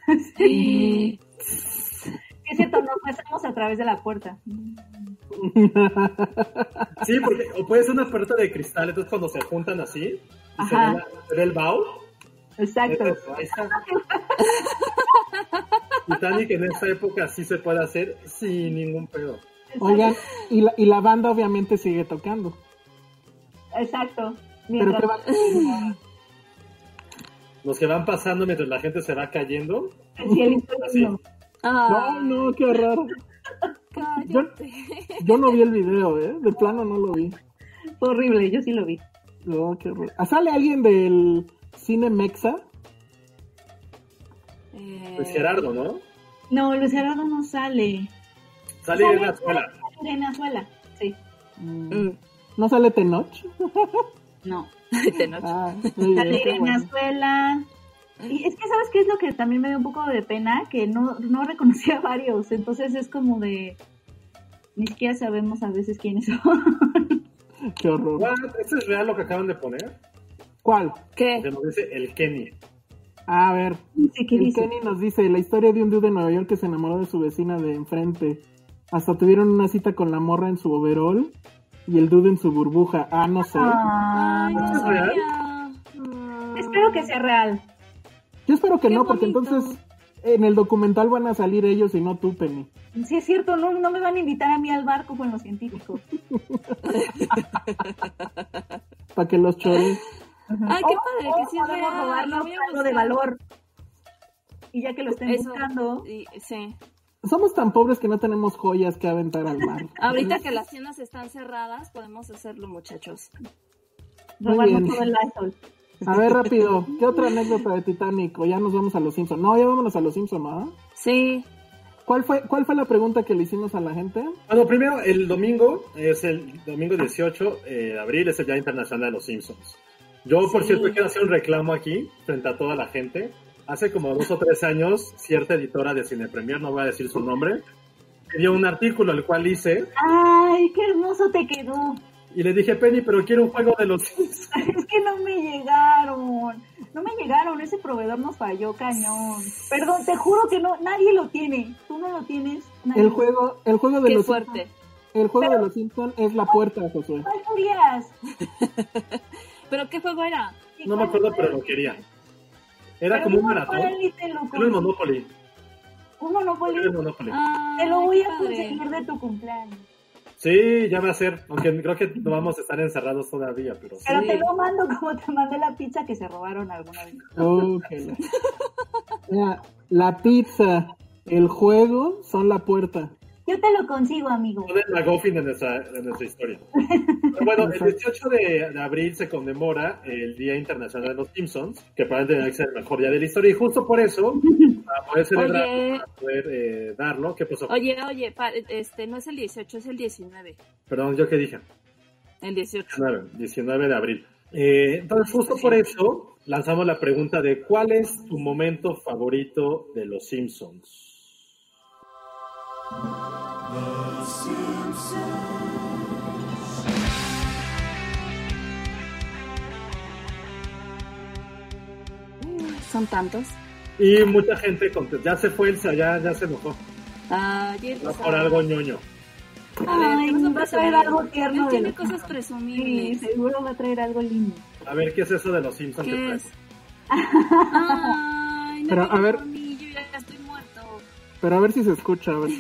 Sí. Es cierto, nos besamos a través de la puerta.
Sí, porque o puede ser una puerta de cristal, entonces cuando se juntan así, y se ve,
Ajá.
la- se ve el bao,
Exacto.
Titanic en esa época sí se puede hacer sin ningún pedo.
Oigan, y la, y la banda obviamente sigue tocando.
Exacto.
Pero
Mientras-
¿qué va-
Los que van pasando mientras la gente se va cayendo,
el cielito
Así.
lindo.
No, no, qué horror. Yo,
cállate.
yo no vi el video, ¿eh? De plano no lo vi.
Fue horrible, yo sí lo vi.
No, qué horror. Ah, ¿Sale alguien del cine Mexa?
Pues Gerardo, ¿no?
No, Luis Gerardo no sale.
Sale en la escuela.
Sale en Azuela, sí.
mm,
¿No sale Tenoch?
No.
de noche.
Ah, bien,
Sale
bueno.
Azuela. Y es que, ¿sabes qué es lo que también me dio un poco de pena? Que no, no reconocía a varios. Entonces es como de. Ni siquiera sabemos a veces quiénes son.
Qué horror.
¿Eso es real lo que acaban de poner?
¿Cuál?
¿Qué?
Se nos dice el Kenny.
A ver,
qué
el
dice.
Kenny nos dice la historia de un dude de Nueva York que se enamoró de su vecina de enfrente. Hasta tuvieron una cita con la morra en su overall y el dude en su burbuja. Ah, no sé.
Ah,
Ay,
¿Esto
no
es real?
sabía.
Espero que sea real.
Yo espero que
Qué
no, porque
bonito.
entonces en el documental van a salir ellos y no tú, Penny.
Sí, es cierto, no, no me van a invitar a mí al barco con los científicos.
Para que los chores.
Ay, qué padre, que sí es
podemos
real,
robarlo
lo voy a
algo de valor. Y ya que lo estén
Eso,
buscando,
y- sí.
Somos tan pobres que no tenemos joyas que aventar al mar.
Ahorita que las tiendas están cerradas, podemos hacerlo, muchachos.
Muy
robarnos
bien.
todo el Lysol.
A ver, rápido, ¿qué otra anécdota de Titanic? O ya nos vamos a los Simpsons. No, ya vámonos a los Simpsons, ¿no?
Sí.
¿Cuál fue, ¿Cuál fue la pregunta que le hicimos a la gente?
Bueno, primero, el domingo, es el domingo 18 eh, de abril, es el Día Internacional de los Simpsons. Yo, por
Sí.
cierto, quiero hacer un reclamo aquí frente a toda la gente. Hace como dos o tres años, cierta editora de Cine Premier, no voy a decir su nombre, me dio un artículo el cual hice
Ay, qué hermoso te quedó.
y le dije, Penny, pero quiero un juego de los Simpsons.
Es que no me llegaron. No me llegaron, ese proveedor nos falló cañón. Perdón, te juro que no, nadie lo tiene. Tú no lo tienes. nadie
El juego, el juego de
Qué
los
fuerte.
Simpsons. El juego de los Simpsons es la puerta, Josué.
¿Cuál?
¿Pero qué juego era?
No me acuerdo, pero lo quería. Era
Pero
como un maratón. Era el. Monopoly.
Un Monopoly.
Era el Monopoly.
Te lo voy a conseguir de tu cumpleaños.
Sí, ya va a ser. Aunque creo que no vamos a estar encerrados todavía, pero sí.
Pero te lo mando como te mandé la pizza que se robaron alguna vez.
La pizza, el juego son la puerta.
Yo te lo consigo, amigo.
Todo el McGuffin de nuestra, de nuestra historia. Pero bueno, el 18 de, de abril se conmemora el Día Internacional de los Simpsons, que probablemente debe ser el mejor día de la historia, y justo por eso, para poder celebrar,
Oye.
para poder eh, darlo, ¿qué pasó?
Oye, oye, pa- este no es el 18, es el 19.
Perdón, ¿yo qué dije?
El 18.
19, 19 de abril. Eh, entonces, justo por eso, lanzamos la pregunta de ¿cuál es tu momento favorito de los Simpsons?
Son tantos.
Y mucha gente contesta, ya se fue, el, ya, ya se enojó,
Ayer
va por algo ñoño.
Ay,
¿qué vas a
va a traer algo tierno
Él tiene cosas
Sí,
presumibles.
seguro va a traer algo lindo.
A ver, ¿qué es eso de los Simpsons
¿Qué es? Ay, no
Pero, a ver. Pero a ver si se escucha. A ver,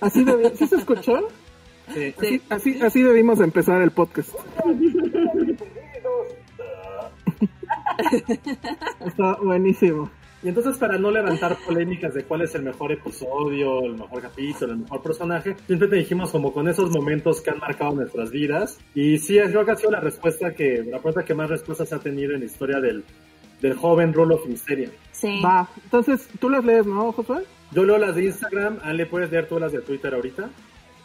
así, debi- ¿sí se escuchó?
Sí.
Así, así, así debimos empezar el podcast. Está buenísimo.
Y entonces, para no levantar polémicas de cuál es el mejor episodio, el mejor capítulo, el mejor personaje, siempre te dijimos como con esos momentos que han marcado nuestras vidas. Y sí, creo que ha sido la respuesta que, la pregunta que más respuestas ha tenido en la historia del, del joven Rulo Finsteria.
Sí.
Va, entonces tú las lees, ¿no, Josué?
Yo leo las de Instagram, Ale, ¿puedes leer tú las de Twitter ahorita?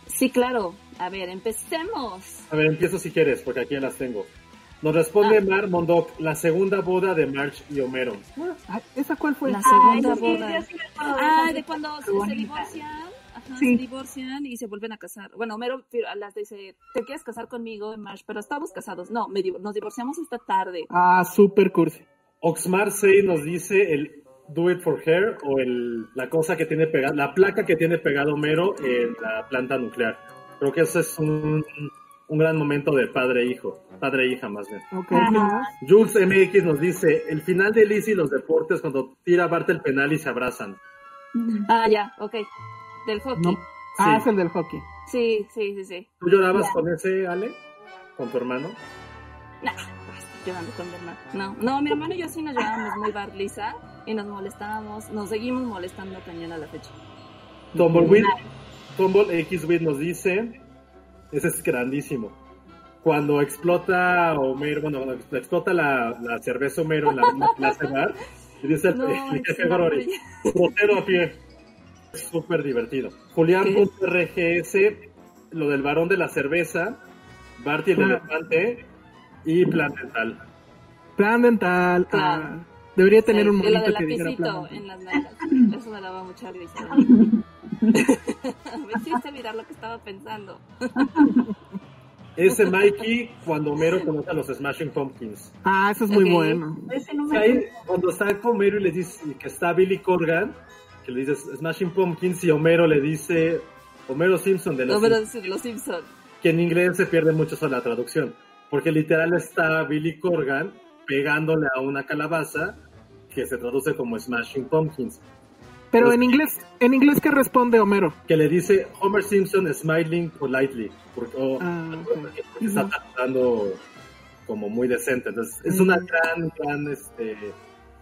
Sí, claro. A ver, empecemos.
A ver, empiezo si quieres, porque aquí ya las tengo. Nos responde
Ah.
Mar Mondoc, la segunda boda de Marge y Homero.
Ay, ¿Esa cuál fue?
La segunda
Ay, sí,
boda.
sí
Ah, de cuando se, divorcian. Ajá,
Sí.
se divorcian y se vuelven a casar. Bueno, Homero las dice, ¿te quieres casar conmigo, Marsh? Pero estamos casados. No, me nos divorciamos esta tarde.
Ah, super cursi.
Oxmar 6 nos dice el Do It For Her o el, la cosa que tiene pegada, la placa que tiene pegado Homero en la planta nuclear. Creo que ese es un, un gran momento de padre e hijo, padre e hija más bien.
Ok, ¿quién más?
Jules MX nos dice el final de Liz y los deportes cuando tira Bart el penal y se abrazan.
Ah, ya, ok. Del hockey.
No. Ah,
Sí.
es el del hockey.
Sí, sí, sí, sí.
¿Tú llorabas con ese, Ale? ¿Con tu hermano?
Nah, llorando con mi hermano. No, no, mi hermano y yo sí nos llevábamos muy barliza y nos molestábamos, nos seguimos molestando cañón a la fecha.
Tumbleweed, Tumble XWeed nos dice, ese es grandísimo. Cuando explota Homero, bueno, cuando explota la, la cerveza Homero en la misma clase bar, y dice el,
No,
el jefe Gorori, "Rotero a pie. Es súper divertido. Julián.rgs, lo del varón de la cerveza, Bart y el
Ah.
elefante, y Plan Dental.
Plan dental.
Claro.
Ah, debería tener
Sí,
un
y lo
momento
del
que dijera plan
lapicito
dental.
en las nalgas. Eso me daba mucha risa. me hiciste mirar lo que estaba pensando.
Ese Mikey, cuando Homero conoce a los Smashing Pumpkins.
Ah, eso es muy
Ok.
bueno.
Ese no me
ahí, cuando está con Homero y le dice que está Billy Corgan, que le dice Smashing Pumpkins y Homero le dice Homero Simpson de los
pero es los Simpsons.
que en inglés se pierde mucho eso la traducción, porque literal está Billy Corgan pegándole a una calabaza que se traduce como Smashing Pumpkins.
Pero
Pues-
en inglés, ¿en inglés qué responde Homero?
Que le dice Homer Simpson smiling politely. Porque, o-
Ah,
porque está tratando como muy decente. Entonces, es una gran, gran este,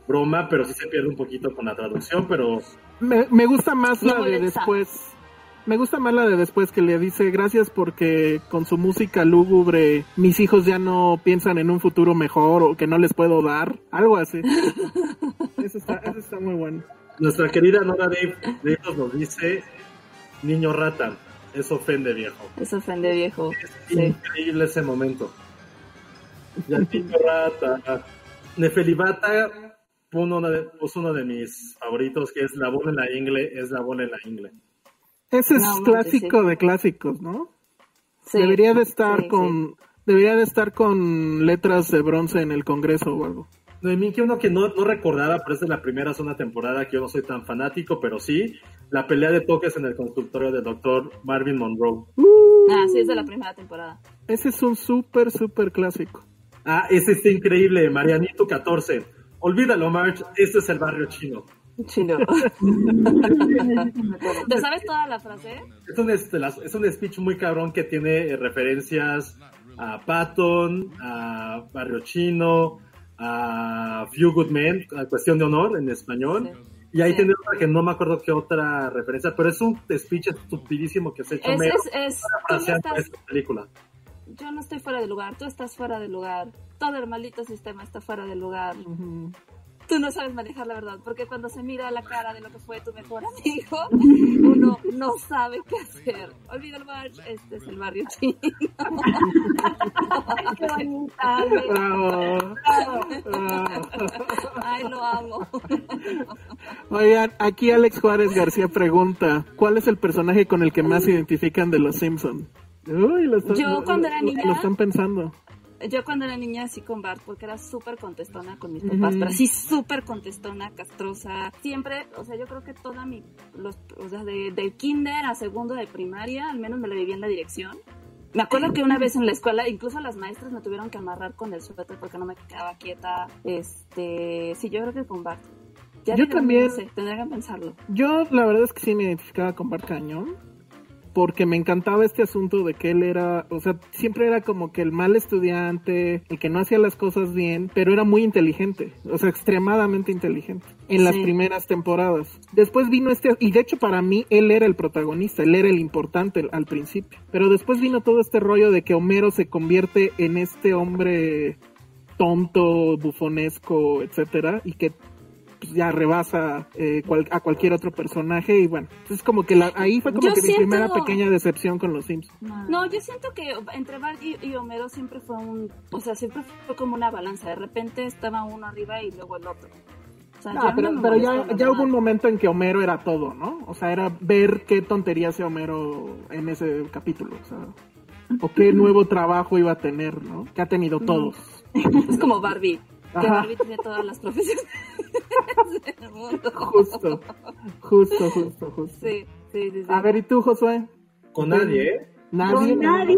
broma, pero sí se pierde un poquito con la traducción, pero
Me, me gusta más la de después. Me gusta más la de después que le dice gracias porque con su música lúgubre mis hijos ya no piensan en un futuro mejor o que no les puedo dar. Algo así. eso, está, eso está muy bueno.
nuestra querida Nora Dave, nos dice niño rata. Eso ofende, viejo.
Eso ofende viejo. Sí.
Increíble ese momento. Niño rata. Nefelibata puso uno, de, puso uno de mis favoritos, que es la bola en la ingle, es la bola en la ingle.
Ese es
No, manches,
clásico
sí.
de clásicos, ¿no?
Sí,
debería de estar
sí,
con debería de estar con letras de bronce en el Congreso o algo.
De mí que uno que no, no recordaba, pero es de la primera zona temporada que yo no soy tan fanático, pero sí, la pelea de toques en el consultorio del doctor Marvin Monroe.
Ah, sí, es de la primera temporada.
Ese es un súper súper clásico.
Ah, ese está increíble, Marianito 14. Olvídalo, March, este es el barrio chino.
Chino. ¿Te sabes toda la frase?
Es un, este, las- es un speech muy cabrón que tiene eh, referencias a Patton, a Barrio Chino, a Few Good Men, a Cuestión de Honor en español. Y ahí
Sí.
tiene otra que no me acuerdo qué otra referencia, pero es un speech estupidísimo que se ha hecho
Es, es, es,
parafraseando
estás,
esta película.
yo no estoy fuera de lugar, tú estás fuera de lugar. Todo el maldito sistema está fuera de lugar. Tú no sabes manejar la verdad, porque cuando se mira la cara de lo que fue tu mejor amigo, uno no sabe qué hacer. Olvida el bar, este es el barrio chino.
Qué bonita.
Bravo. Bravo.
Ay, lo amo.
Oigan, aquí Alex Juárez García pregunta, ¿cuál es el personaje con el que más se identifican de los Simpson? Uy, lo están,
Yo cuando era niña-
Lo están pensando.
Yo cuando era niña así con Bart, porque era súper contestona con mis papás,
Ujú.
pero así súper contestona, castrosa. Siempre, o sea, yo creo que toda mi, los, o sea, de, del kinder a segundo de primaria, al menos me la viví en la dirección. Me acuerdo que una vez en la escuela, incluso las maestras me tuvieron que amarrar con el suéter porque no me quedaba quieta. Este, sí, yo creo que con Bart. Ya
Yo también.
No sé, tendría que pensarlo.
Yo la verdad es que sí me identificaba con Bart Cañón. Porque me encantaba este asunto de que él era, o sea, siempre era como que el mal estudiante, el que no hacía las cosas bien, pero era muy inteligente, o sea, extremadamente inteligente en las
Sí.
primeras temporadas. Después vino este, y de hecho para mí él era el protagonista, él era el importante al principio. Pero después vino todo este rollo de que Homero se convierte en este hombre tonto, bufonesco, etcétera, y que pues, ya rebasa eh, cual- a cualquier otro personaje y bueno, es como que la, ahí fue como
Yo
que mi primera pequeña decepción con los Sims.
No, yo siento que entre Bart y, y Homero siempre fue un, o sea, siempre fue como una balanza. De repente estaba uno arriba y luego el otro. O sea, ya no
pero, ya, ya hubo un momento en que Homero era todo, ¿no? O sea, era ver qué tontería hacía Homero en ese capítulo, o sea, o qué nuevo trabajo iba a tener, ¿no? Que ha tenido todos.
Es como Barbie. Que. Barbie tiene todas las profesiones del mundo.
Justo, justo, justo, justo.
Sí, sí, sí. sí.
A ver, ¿y tú, Josué?
Con nadie, ¿eh?
Nadie.
¿Con nadie?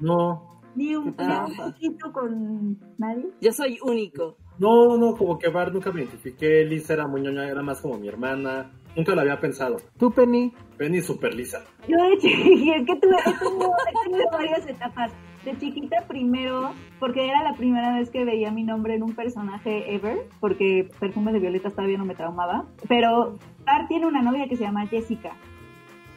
No,
Ni un, poquito con nadie.
Yo soy único.
no, no, como que Bart nunca me identifiqué, Lisa era muy ñoña, era más como mi hermana, nunca lo había pensado.
¿Tú, Penny?
Penny super lisa.
Yo de chiquita, es que tuve, he tenido varias etapas. De chiquita primero, porque era la primera vez que veía mi nombre en un personaje ever, porque Perfumes de Violetas todavía no me traumaba. Pero Bart tiene una novia que se llama Jessica.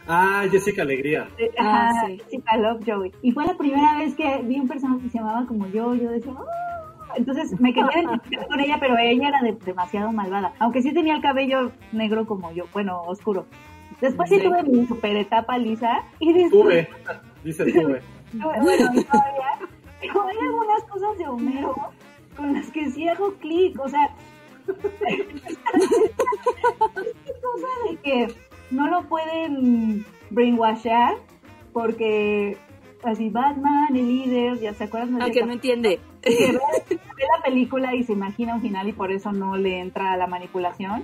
Ah, Jessica Alegría.
Eh,
Ah,
Ajá,
sí.
Jessica Lovejoy. Y fue la primera vez que vi un personaje que se llamaba como yo. Yo decía, "Ah". entonces me quería identificar con ella, pero ella era de- demasiado malvada. Aunque sí tenía el cabello negro como yo, bueno, oscuro. Después sí,
Sí.
tuve mi super etapa lisa. Y después,
Tuve, dice tuve.
Bueno, y todavía, pero hay algunas cosas de Homero con las que sí hago clic. O sea, esta cosa de que no lo pueden brainwashar porque así Batman, el líder, ya se acuerdan de
Aunque
esa-
no entiende.
ve, ve la película y se imagina un final y por eso no le entra a la manipulación.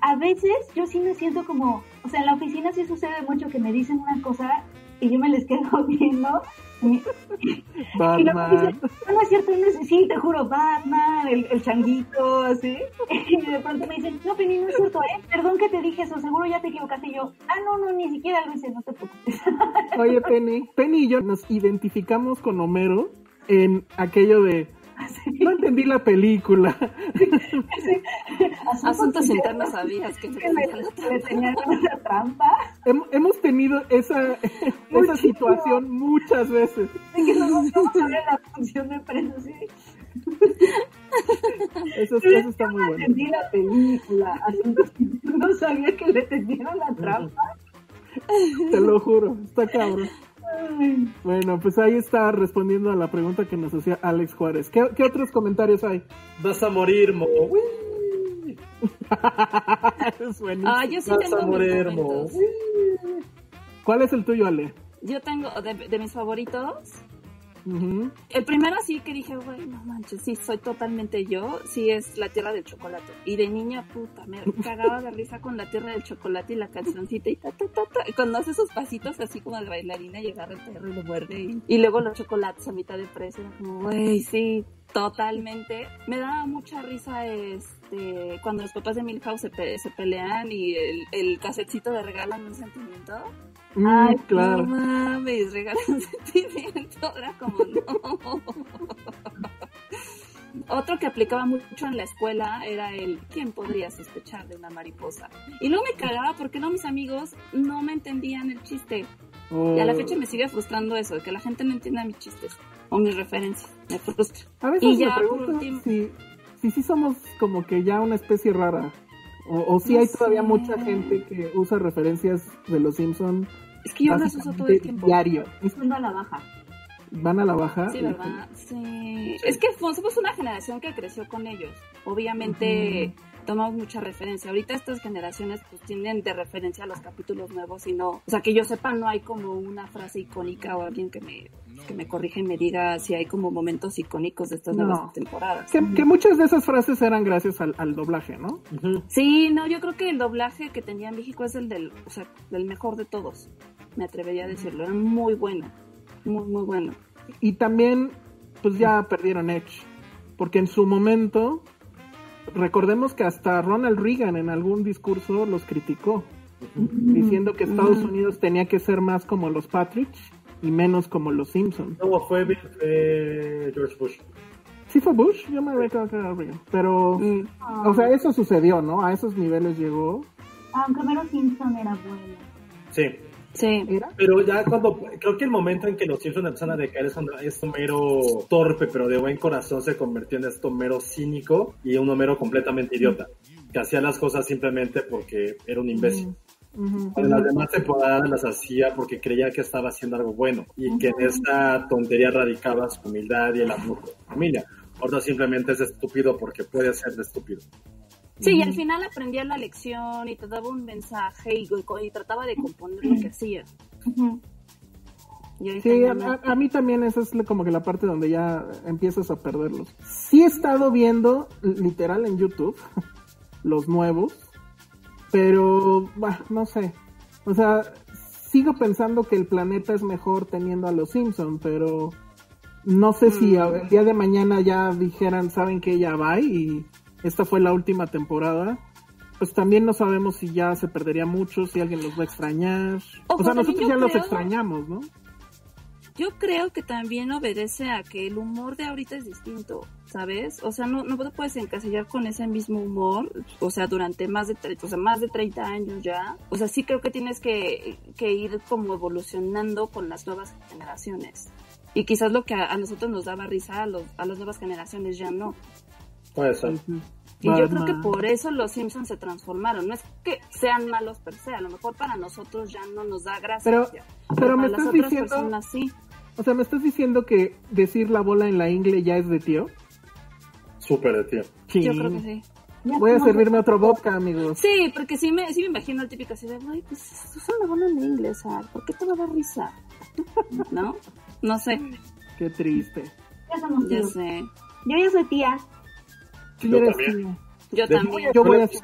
A veces yo sí me siento como, o sea, en la oficina sí sucede mucho que me dicen una cosa y yo me les quedo viendo. Y, y
Batman.
dicen, no, no es cierto, no es, sí, te juro, Batman, el, el changuito, así. Y de pronto me dicen, no, Penny, no es cierto, ¿eh? Perdón que te dije eso, seguro ya te equivocaste. Y yo, ah, no, no, ni siquiera lo hice, no te preocupes.
Oye, Penny, Penny y yo nos identificamos con Homero en aquello de no entendí la película.
Asuntos internos sabías que
que le, le tenían una trampa.
Hem- Hemos tenido esa, esa situación muchas veces.
De que no nos vamos a ver la función de prensa, sí.
Eso, eso está muy bueno.
Entendí la película, asuntos internos, no sabía que le tenían la trampa.
Te lo juro, está cabrón.
Ay.
Bueno, pues ahí está respondiendo a la pregunta que nos hacía Alex Juárez. ¿Qué, qué otros comentarios hay?
Vas a morir, Mo. Uy,
Es buenísimo.
Ah, yo sí
Vas
tengo
a morir, Mo.
¿Cuál es el tuyo, Ale?
Yo tengo de, de mis favoritos. El primero sí que dije, güey, no manches, sí, soy totalmente yo. Sí, es La Tierra del Chocolate. Y de niña, puta, me cagaba de risa con La Tierra del Chocolate y la cancioncita y ta, ta, ta, ta. Cuando hace esos pasitos así como de bailarina y agarra el perro y lo muerde. Y, y luego los chocolates a mitad de precio. Era como, güey, sí, totalmente. Me daba mucha risa este cuando los papás de Milhouse se, pe- se pelean y el, el casetcito de regalan un sentimiento.
Mm,
Ay,
claro.
no mames, regalan sentimiento. Era como, no. Otro que aplicaba mucho en la escuela era el ¿quién podría sospechar de una mariposa? Y luego me cagaba porque no mis amigos no me entendían el chiste. Y a la
Oh.
fecha me sigue frustrando eso, de que la gente no entienda mis chistes o mis referencias. Me frustra.
A veces
Y
me
ya, por
pregunto
último-
si, si sí somos como que ya una especie rara. O, o si
No
hay todavía mucha gente que usa referencias de los Simpsons
Es que yo las uso todo el tiempo.
diario.
Yendo a la baja.
Van a la baja.
Sí, ¿verdad? Sí. Es que fue- somos una generación que creció con ellos. Obviamente tomamos mucha referencia. Ahorita estas generaciones pues tienen de referencia los capítulos nuevos y no, o sea, que yo sepa no hay como una frase icónica o alguien que me que me corrija y me diga si hay como momentos icónicos de estas
No.
nuevas temporadas.
Que, que muchas de esas frases eran gracias al, al doblaje, ¿no?
Sí, no, yo creo que el doblaje que tenía en México es el del, o sea, del mejor de todos. Me atrevería a decirlo, era muy bueno. Muy muy bueno.
Y también, pues ya perdieron Edge. Porque en su momento, recordemos que hasta Ronald Reagan en algún discurso los criticó, diciendo que Estados Unidos tenía que ser más como los Patrick y menos como los Simpsons.
No, fue, fue George Bush.
Sí fue Bush, yo me recuerdo que era Reagan. Pero,
Mm.
o sea, eso sucedió, ¿no? A esos niveles llegó.
Aunque Mero Simpson era bueno.
Sí.
Sí.
Pero ya cuando, creo que el momento en que los Simpsons empezaron a decaer es cuando este Homero torpe, pero de buen corazón, se convirtió en este Homero cínico y un Homero completamente idiota, que hacía las cosas simplemente porque era un imbécil.
Ujú.
En las demás temporadas las hacía porque creía que estaba haciendo algo bueno y que en esta tontería radicaba su humildad y el amor por su familia. Ahora simplemente es estúpido porque puede ser de estúpido.
Sí, y al final aprendía la lección y te daba un mensaje y, y trataba de componer lo que hacía.
Sí, a, a- a mí también esa es como que la parte donde ya empiezas a perderlos. Sí he estado viendo, literal en YouTube, los nuevos, pero, bah, no sé. O sea, sigo pensando que el planeta es mejor teniendo a los Simpson, pero no sé si a- el día de mañana ya dijeran, saben que ya va y esta fue la última temporada. Pues también no sabemos si ya se perdería mucho, si alguien los va a extrañar.
Ojo,
o sea, nosotros ya los extrañamos, ¿no?
Yo creo que también obedece a que el humor de ahorita es distinto, ¿sabes? O sea, no, no te puedes encasillar con ese mismo humor, o sea, durante más de, tre- o sea, más de 30 años ya. O sea, sí creo que tienes que, que ir como evolucionando con las nuevas generaciones. Y quizás lo que a, a nosotros nos daba risa, a, los, a las nuevas generaciones ya no.
Puede ser.
Y yo creo que por eso los Simpsons se transformaron. No es que sean malos per se, a lo mejor para nosotros ya no nos da gracia.
Pero- pero me estás diciendo-
personas sí.
O sea, ¿me estás diciendo que decir la bola en la ingle ya es de tío?
Súper de tío.
Yo
Sí.
creo que sí.
Ya
Voy a servirme otro vodka, amigos.
Sí, porque sí me, sí me imagino el típico así de, ay, pues es una bola en inglés, ¿por qué te va a dar risa? ¿No? No sé,
Qué triste.
Ya somos
ya
tíos.
sé.
Yo ya soy tía.
Yo también.
tío.
Yo
De-
también.
Yo voy a
puse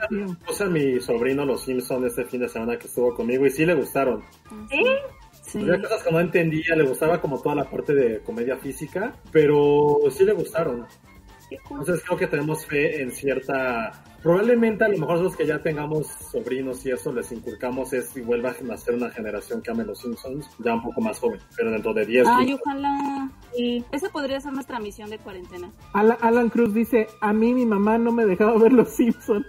puse a mi sobrino los Simpsons este fin de semana que estuvo conmigo y sí le gustaron.
¿Sí?
Sí.
Había cosas que no entendía, le gustaba como toda la parte de comedia física, pero sí le gustaron. Entonces creo que tenemos fe en cierta... Probablemente a lo mejor los que ya tengamos sobrinos y eso les inculcamos es y vuelva a nacer una generación que ame los Simpsons, ya un poco más joven, pero dentro de 10
Ay, ojalá.
Sí.
Esa podría ser nuestra misión de cuarentena.
Alan, Alan Cruz dice, a mí mi mamá no me dejaba ver los Simpsons.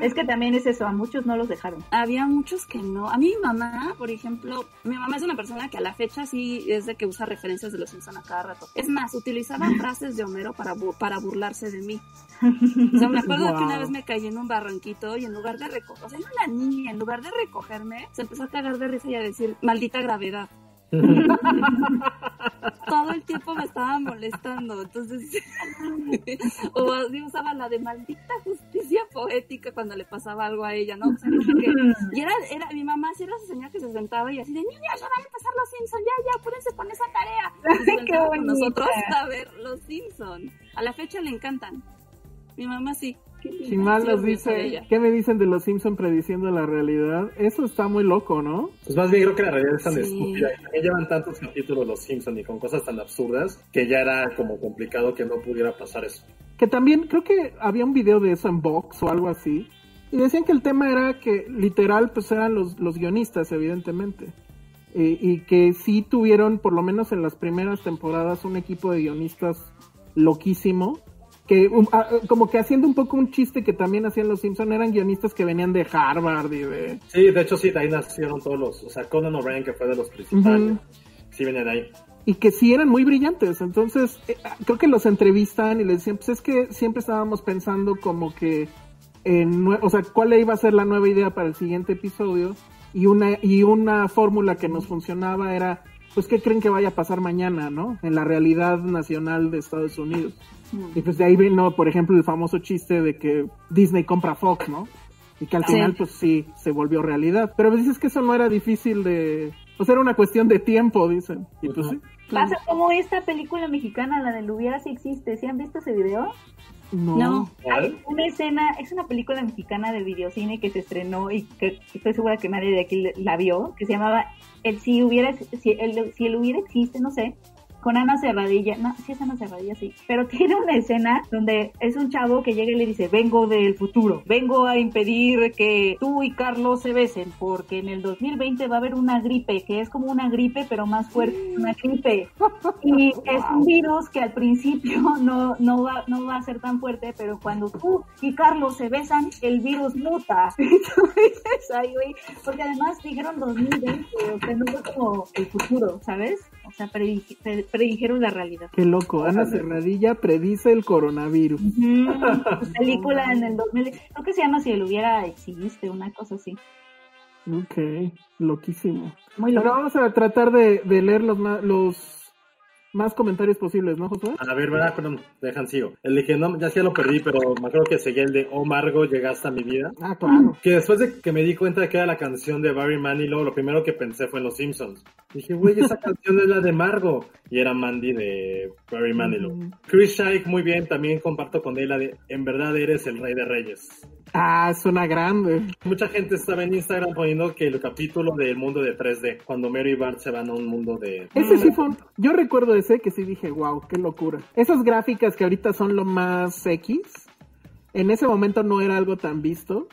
Es que también es eso, a muchos no los dejaron.
Había muchos que no. A mí mi mamá, por ejemplo, mi mamá es una persona que a la fecha sí es de que usa referencias de los Simpson a cada rato. Es más, utilizaba frases de Homero para, bu- para burlarse de mí. O sea, me acuerdo que una vez me caí en un barranquito y en lugar de recoger, o sea, era una niña, en lugar de recogerme, se empezó a cagar de risa y a decir, maldita gravedad. Todo el tiempo me estaba molestando, entonces, o así usaba la de maldita justicia poética cuando le pasaba algo a ella, ¿no? O sea, como que- y era, era, mi mamá sí era esa señora que se sentaba y así de, niñas, ya van a empezar los Simpsons, ya, ya, apúrense con esa tarea.
Qué
con nosotros a ver los Simpsons. A la fecha le encantan. Mi mamá sí.
Chimal
Sí,
nos dice. ¿qué me dicen de los Simpsons prediciendo la realidad? Eso está muy loco, ¿no?
Pues más bien creo que la realidad es tan
Sí.
estúpida y también llevan tantos capítulos los Simpsons y con cosas tan absurdas que ya era como complicado que no pudiera pasar eso.
Que también creo que había un video de eso en Vox o algo así. Y decían que el tema era que literal pues eran los, los guionistas, evidentemente. Y, y que sí tuvieron, por lo menos en las primeras temporadas, un equipo de guionistas loquísimo. Que um, como que haciendo un poco un chiste que también hacían los Simpson eran guionistas que venían de Harvard y de...
Sí, de hecho sí, de ahí nacieron todos los, o sea, Conan O'Brien que fue de los principales, sí venían ahí.
y que sí eran muy brillantes. Entonces, eh, creo que los entrevistan y les decían, pues es que siempre estábamos pensando como que, en o sea, cuál iba a ser la nueva idea para el siguiente episodio y una, y una fórmula que nos funcionaba era, pues, ¿qué creen que vaya a pasar mañana, no? En la realidad nacional de Estados Unidos. Y pues de ahí vino, por ejemplo, el famoso chiste de que Disney compra Fox, ¿no? Y que al
Sí.
final, pues sí, se volvió realidad. Pero pues dices que eso no era difícil de... O sea, era una cuestión de tiempo, dicen. Y pues sí.
Pasa como esta película mexicana, la del Hubiera si existe. ¿Sí han visto ese video?
No.
No.
Hay una escena, es una película mexicana de videocine que se estrenó y que estoy segura que nadie de aquí le- la vio, que se llamaba El si hubiera, si el, si el hubiera existe, no sé, con Ana Cerradilla, no, sí es Ana Cerradilla, sí, pero tiene una escena donde es un chavo que llega y le dice, vengo del futuro, vengo a impedir que tú y Carlos se besen, porque en el 2020 va a haber una gripe, que es como una gripe, pero más fuerte, que una gripe. Y es un virus que al principio no, no, va, no va a ser tan fuerte, pero cuando tú y Carlos se besan, el virus muta. Entonces, porque además dijeron 2020, o sea, no fue como el futuro, ¿sabes? O sea, predij- pre- predijeron la realidad.
Qué loco. Ana Cerradilla predice el coronavirus.
Ujú. Película en el 2000, creo que se llama Si él hubiera existe, una cosa así.
Ok, loquísimo.
Muy
Pero
loco.
vamos a tratar de, de leer los los más comentarios posibles, ¿no, Josué?
A ver, ¿verdad? Perdón, dejan sigo. El de que no, ya sí lo perdí, pero me acuerdo que seguía el de Oh Margo, llegaste a mi vida.
Ah, claro.
Que después de que me di cuenta de que era la canción de Barry Manilow, lo primero que pensé fue en Los Simpsons. Dije, güey, esa canción es la de Margo. Y era Mandy de Barry Manilow. Chris Shaik, muy bien, también comparto con él la de En verdad eres el rey de reyes.
Ah, suena grande.
Mucha gente estaba en Instagram poniendo que el capítulo del mundo de 3D, cuando Mary y Bart se van a un mundo de...
Ese sí fue un- Yo recuerdo ese que sí dije, wow, qué locura. Esas gráficas que ahorita son lo más X, en ese momento no era algo tan visto.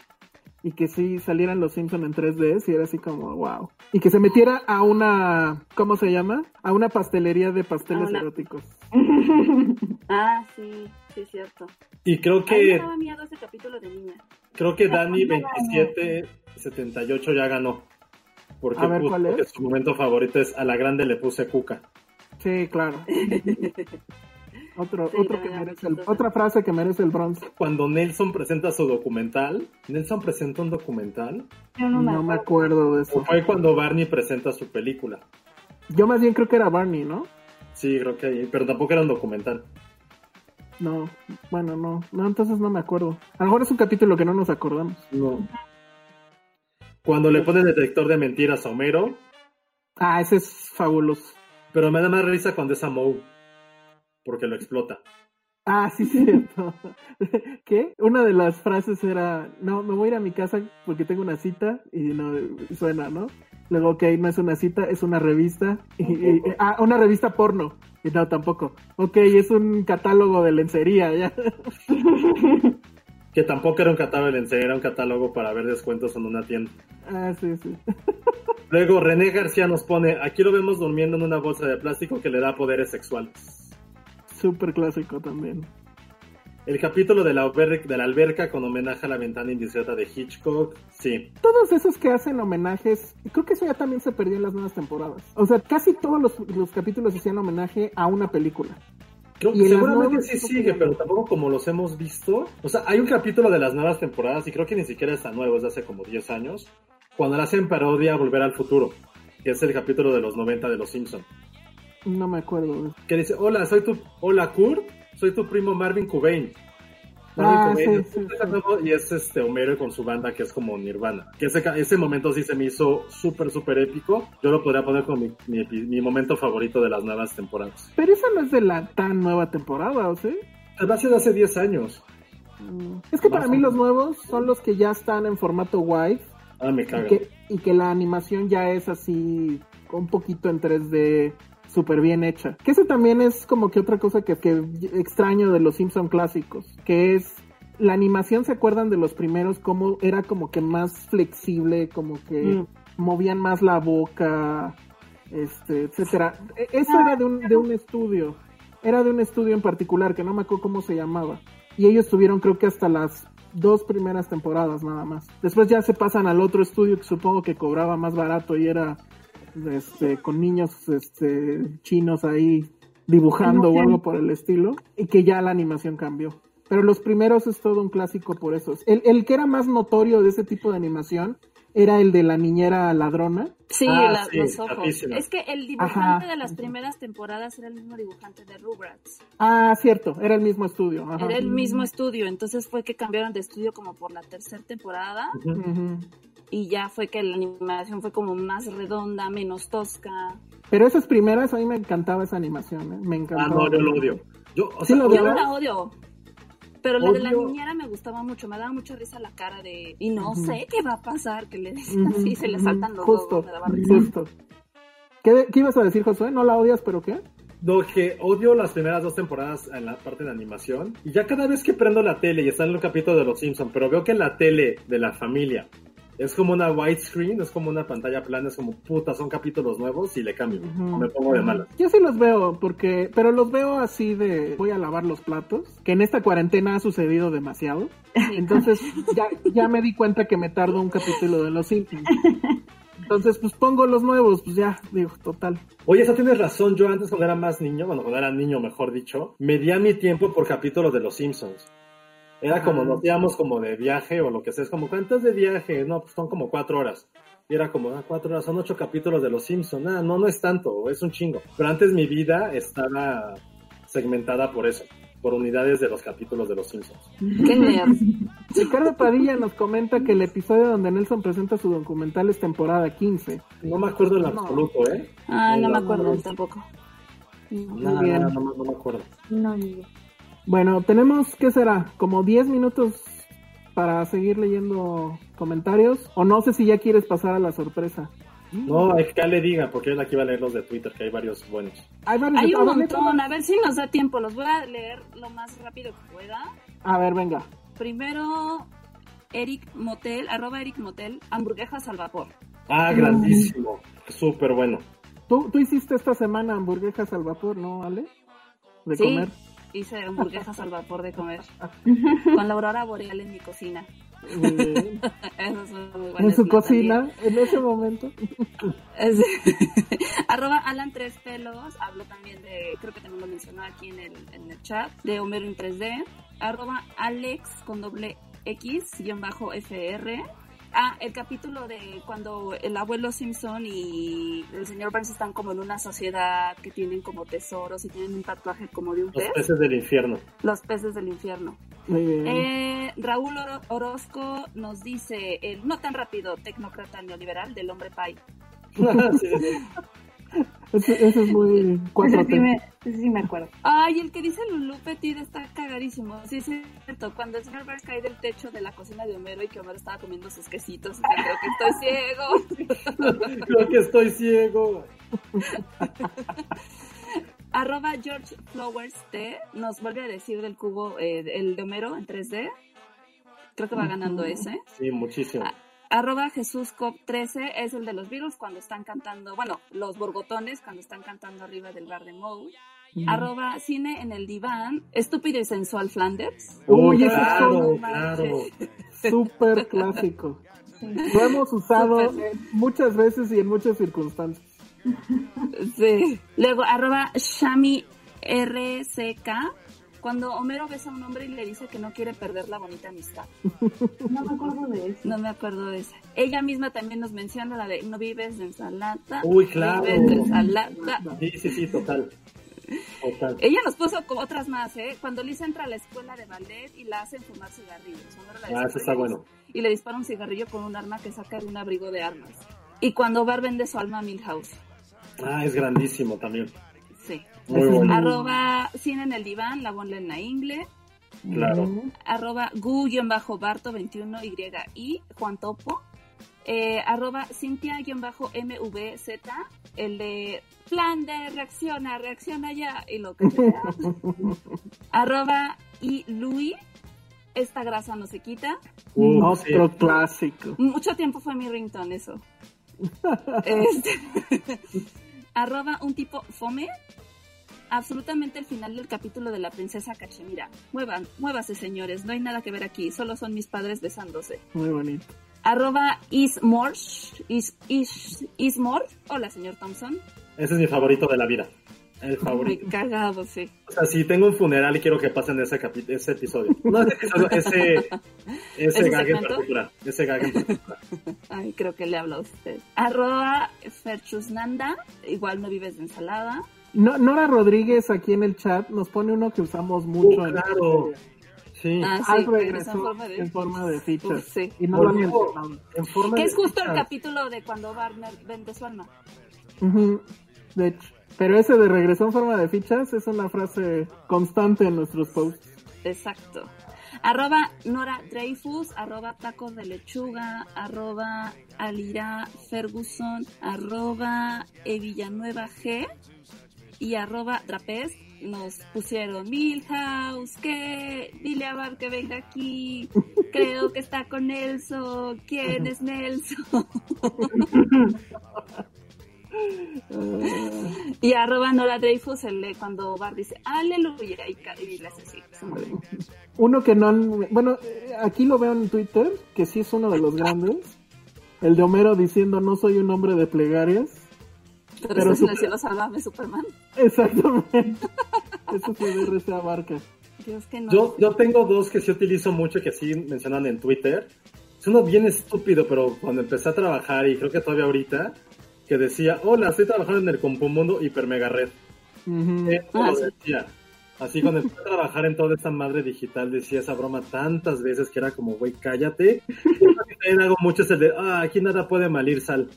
Y que sí salieran los Simpson en 3D, sí era así como, wow. Y que se metiera a una, ¿cómo se llama? A una pastelería de pasteles eróticos.
Ah, sí, sí, es cierto.
Y creo
A mí me
que,
daba miedo ese capítulo de niña.
creo que Dani 2778 ya ganó. Porque
ver,
puso
¿cuál es?
que su momento favorito es a la grande le puse cuca.
Sí, claro. Otro,
Sí,
otro que merece el- otra frase que merece el bronce.
Cuando Nelson presenta su documental, ¿Nelson presenta un documental?
Yo no me
No me
acuerdo.
de
¿O
eso.
fue cuando Barney presenta su película?
Yo más bien creo que era Barney, ¿no?
Sí, creo que ahí, pero tampoco era un documental.
No, bueno, no. No, entonces no me acuerdo. A lo mejor es un capítulo que no nos acordamos.
No. Cuando le pone detector de mentiras a Homero,
Ah, ese es fabuloso.
pero me da más risa cuando es a Moe, porque lo explota.
Ah, sí, cierto. ¿Qué? Una de las frases era, no, me voy a ir a mi casa porque tengo una cita y no suena, ¿no? Luego, ok, no es una cita, es una revista. Y- y- ah, una revista porno. Y no, tampoco. Ok, es un catálogo de lencería, ya.
Que tampoco era un catálogo de lencería, era un catálogo para ver descuentos en una tienda.
Ah, sí, sí.
Luego René García nos pone, aquí lo vemos durmiendo en una bolsa de plástico que le da poderes sexuales.
Súper clásico también.
El capítulo de la, alber- de la alberca con homenaje a la ventana indiscreta de Hitchcock, sí.
Todos esos que hacen homenajes, creo que eso ya también se perdió en las nuevas temporadas. O sea, casi todos los, los capítulos hacían homenaje a una película.
Creo que seguramente sí sigue, pero tampoco como los hemos visto. O sea, hay un capítulo de las nuevas temporadas, y creo que ni siquiera está nuevo, es de hace como 10 años, cuando le hacen parodia a Volver al Futuro, que es el capítulo de los 90 de Los Simpson
No me acuerdo.
Que dice, hola, soy tu, hola Kurt, soy tu primo Marvin Cobain.
Ah, sí,
y es este Homero con su banda que es como Nirvana. Que ese, momento sí se me hizo súper, súper épico. Yo lo podría poner como mi, mi, mi momento favorito de las nuevas temporadas.
Pero esa no es de la tan nueva temporada, ¿o sí?
Va a ser de hace 10 años.
Mm. Es que para mí los nuevos son los que ya están en formato wide
Ah, me
y
caga.
que, y que la animación ya es así un poquito en 3D súper bien hecha. Que eso también es como que otra cosa que, que extraño de los Simpson clásicos, que es la animación, ¿se acuerdan de los primeros? Como era como que más flexible, como que
Mm.
movían más la boca, este, etcétera. E- Eso era de un, de un estudio, era de un estudio en particular que no me acuerdo cómo se llamaba. Y ellos tuvieron creo que hasta las dos primeras temporadas nada más. Después ya se pasan al otro estudio que supongo que cobraba más barato y era este con niños este chinos ahí dibujando o algo por el estilo y que ya la animación cambió. Pero los primeros es todo un clásico por eso. El, el que era más notorio de ese tipo de animación era el de la niñera ladrona.
Sí,
Ah,
la-
sí,
los ojos. Es que el dibujante
Ajá.
de las primeras temporadas era el mismo dibujante de Rugrats.
Ah, cierto, era el mismo estudio. ajá.
Era el mismo estudio, entonces fue que cambiaron de estudio como por la tercera temporada y ya fue que la animación fue como más redonda, menos tosca.
Pero esas primeras, a mí me encantaba esa animación, ¿eh? me
Ah,
encantaba.
no, yo lo odio. Yo, o
Sí
sea,
lo
Yo no la odio. Pero la de la niñera me gustaba mucho, me daba mucha risa la cara de... Y no sé qué va a pasar, que le
Ujú,
así, se le saltan los
Justo,
ojos, me daba risa.
justo. ¿Qué, ¿Qué ibas a decir, Josué? ¿No la odias, pero qué?
No, que odio las primeras dos temporadas en la parte de animación. Y ya cada vez que prendo la tele y está en un capítulo de Los Simpsons, pero veo que la tele de la familia es como una widescreen, es como una pantalla plana, es como puta, son capítulos nuevos y le cambio.
Ujú.
Me pongo de malas.
Yo sí los veo, porque, pero los veo así de voy a lavar los platos, que en esta cuarentena ha sucedido demasiado. Entonces ya, ya me di cuenta que me tardo un capítulo de los Simpsons. Entonces, pues pongo los nuevos, pues ya, digo, total.
Oye, esa tienes razón. Yo antes, cuando era más niño, bueno, cuando era niño, mejor dicho, medía mi tiempo por capítulos de Los Simpsons. Era como, nos íbamos como de viaje o lo que sea. Es como, ¿cuántos de viaje? No, pues son como cuatro horas. Y era como, ah, cuatro horas, son ocho capítulos de Los Simpsons. Ah, no, no es tanto, es un chingo. Pero antes mi vida estaba segmentada por eso, por unidades de los capítulos de Los Simpsons.
Qué nerd.
Ricardo Padilla nos comenta que el episodio donde Nelson presenta su documental es temporada 15.
No me acuerdo en
No.
absoluto, ¿eh?
Ah, no me
No,
acuerdo
no.
tampoco.
No, me- no me acuerdo.
No, ni idea.
Bueno, tenemos, ¿qué será? Como 10 minutos para seguir leyendo comentarios. O no sé si ya quieres pasar a la sorpresa.
No, es que le diga, porque es la que iba a leer los de Twitter, que hay varios buenos.
Hay varios
Hay un
a ver,
montón, a ver si nos da tiempo. Los voy a leer lo más rápido que pueda.
A ver, venga.
Primero, Eric Motel, arroba Eric Motel, hamburguesas al vapor.
Ah, grandísimo. Súper bueno.
¿Tú, tú hiciste esta semana hamburguesas al vapor, ¿no, Ale? De
Sí,
comer.
Hice hamburguesas al vapor de comer. Con la aurora boreal en mi cocina.
Muy bien.
Eso es muy
en su cocina, en ese momento.
Es- Arroba Alan Tres Pelos, hablo también de, creo que también lo mencionó aquí en el, en el chat, de Homero en 3D. Arroba Alex con doble X, guion bajo FR. Ah, el capítulo de cuando el abuelo Simpson y el señor Burns están como en una sociedad que tienen como tesoros y tienen un tatuaje como de un
Los
pez.
peces del infierno.
Los peces del infierno.
Muy bien.
Eh, Raúl Oro- Orozco nos dice el no tan rápido tecnócrata neoliberal del hombre pay.
Sí, sí,
ese es muy
Ese sí,
4T.
me, ese sí me acuerdo.
Ay, el que dice Lulu Petit está cagadísimo. Sí, es cierto. Cuando el señor Burns cae del techo de la cocina de Homero y que Homero estaba comiendo sus quesitos, creo que estoy ciego.
Creo que estoy ciego.
Arroba George Flowers T nos vuelve a decir del cubo, eh, el de Homero en 3D. Creo que va ganando ese.
Sí, muchísimo.
Ah, Arroba Jesús Cop 13 es el de los virus cuando están cantando, bueno, los borbotones cuando están cantando arriba del bar de Moe. Arroba Cine en el diván, estúpido y sensual Flanders.
Uy,
claro, claro.
súper clásico. Lo hemos usado muchas veces y en muchas circunstancias.
Sí. Luego, arroba Shami RCK. Cuando Homero besa a un hombre y le dice que no quiere perder la bonita amistad.
No me acuerdo de eso.
No me acuerdo de esa. Ella misma también nos menciona la de no vives de ensalada.
Uy, claro.
Vives de ensalada.
Sí, sí, sí, total. Total.
Ella nos puso como otras más, ¿eh? Cuando Lisa entra a la escuela de ballet y la hacen fumar cigarrillos. Homero la
Ah, eso está bueno.
Y le dispara un cigarrillo con un arma que saca de un abrigo de armas. Y cuando Bar vende su alma a Milhouse.
Ah, es grandísimo también.
Sí.
Muy bueno.
Arroba cine en el diván, la bonla en la ingle.
Claro.
Arroba gu-barto21y y Juan Topo. Eh, arroba Cintia-mvz, el de plan de reacciona, reacciona ya y lo que sea. arroba y Louis, esta grasa no se quita.
Uh,
Otro
sí.
clásico.
Mucho tiempo fue mi ringtone eso. Este, arroba un tipo fome. Absolutamente el final del capítulo de la princesa Cachemira. Muevan, muévase señores, no hay nada que ver aquí, solo son mis padres besándose.
Muy bonito.
Arroba ismorsh, is, is, ismor. Hola señor Thompson.
Ese es mi favorito de la vida. El
Muy
favorito.
cagado, sí.
O sea, si tengo un funeral y quiero que pasen ese, capi- ese episodio. No ese episodio, ese, ese
¿Ese
gag en particular. Ese gag en particular.
Ay, creo que le habla a usted. Arroba Ferchusnanda, igual no vives de ensalada.
No- Nora Rodríguez aquí en el chat nos pone uno que usamos mucho.
Uh,
en-
claro. Sí.
Ah, sí,
Al
regresó
regreso
en forma de-
en forma de fichas.
Uf, sí.
Y no
Volvió en forma
Que es justo el capítulo de cuando Barner vende su alma.
Ujú, De hecho. Pero ese de regresó en forma de fichas es una frase constante en nuestros posts.
Exacto. Arroba Nora Dreyfus, arroba tacos de lechuga, arroba Alira Ferguson, arroba Villanueva G y arroba Drapez nos pusieron Milhouse, que dile a Bar que venga aquí, creo que está con Nelson, ¿quién es Nelson? y arroba Nora Dreyfus, cuando Bar dice aleluya y, y hace así.
Uno que no. Bueno, aquí lo veo en Twitter, que sí es uno de los grandes. El de Homero diciendo no soy un hombre de plegarias.
Pero,
Pero
cielo, sálvame, Superman.
Exactamente. Eso se esa abarca.
Dios que no.
Yo, yo tengo dos que sí utilizo mucho y que sí mencionan en Twitter. Es uno bien estúpido, pero cuando empecé a trabajar, y creo que todavía ahorita, que decía, hola, estoy trabajando en el Compumundo Hiper Mega Red. Eso
Ah,
lo
sí.
decía. Así cuando empecé a trabajar en toda esta madre digital, decía esa broma tantas veces que era como, güey, cállate. Y también hago mucho es el de, ah, aquí nada puede malir sal.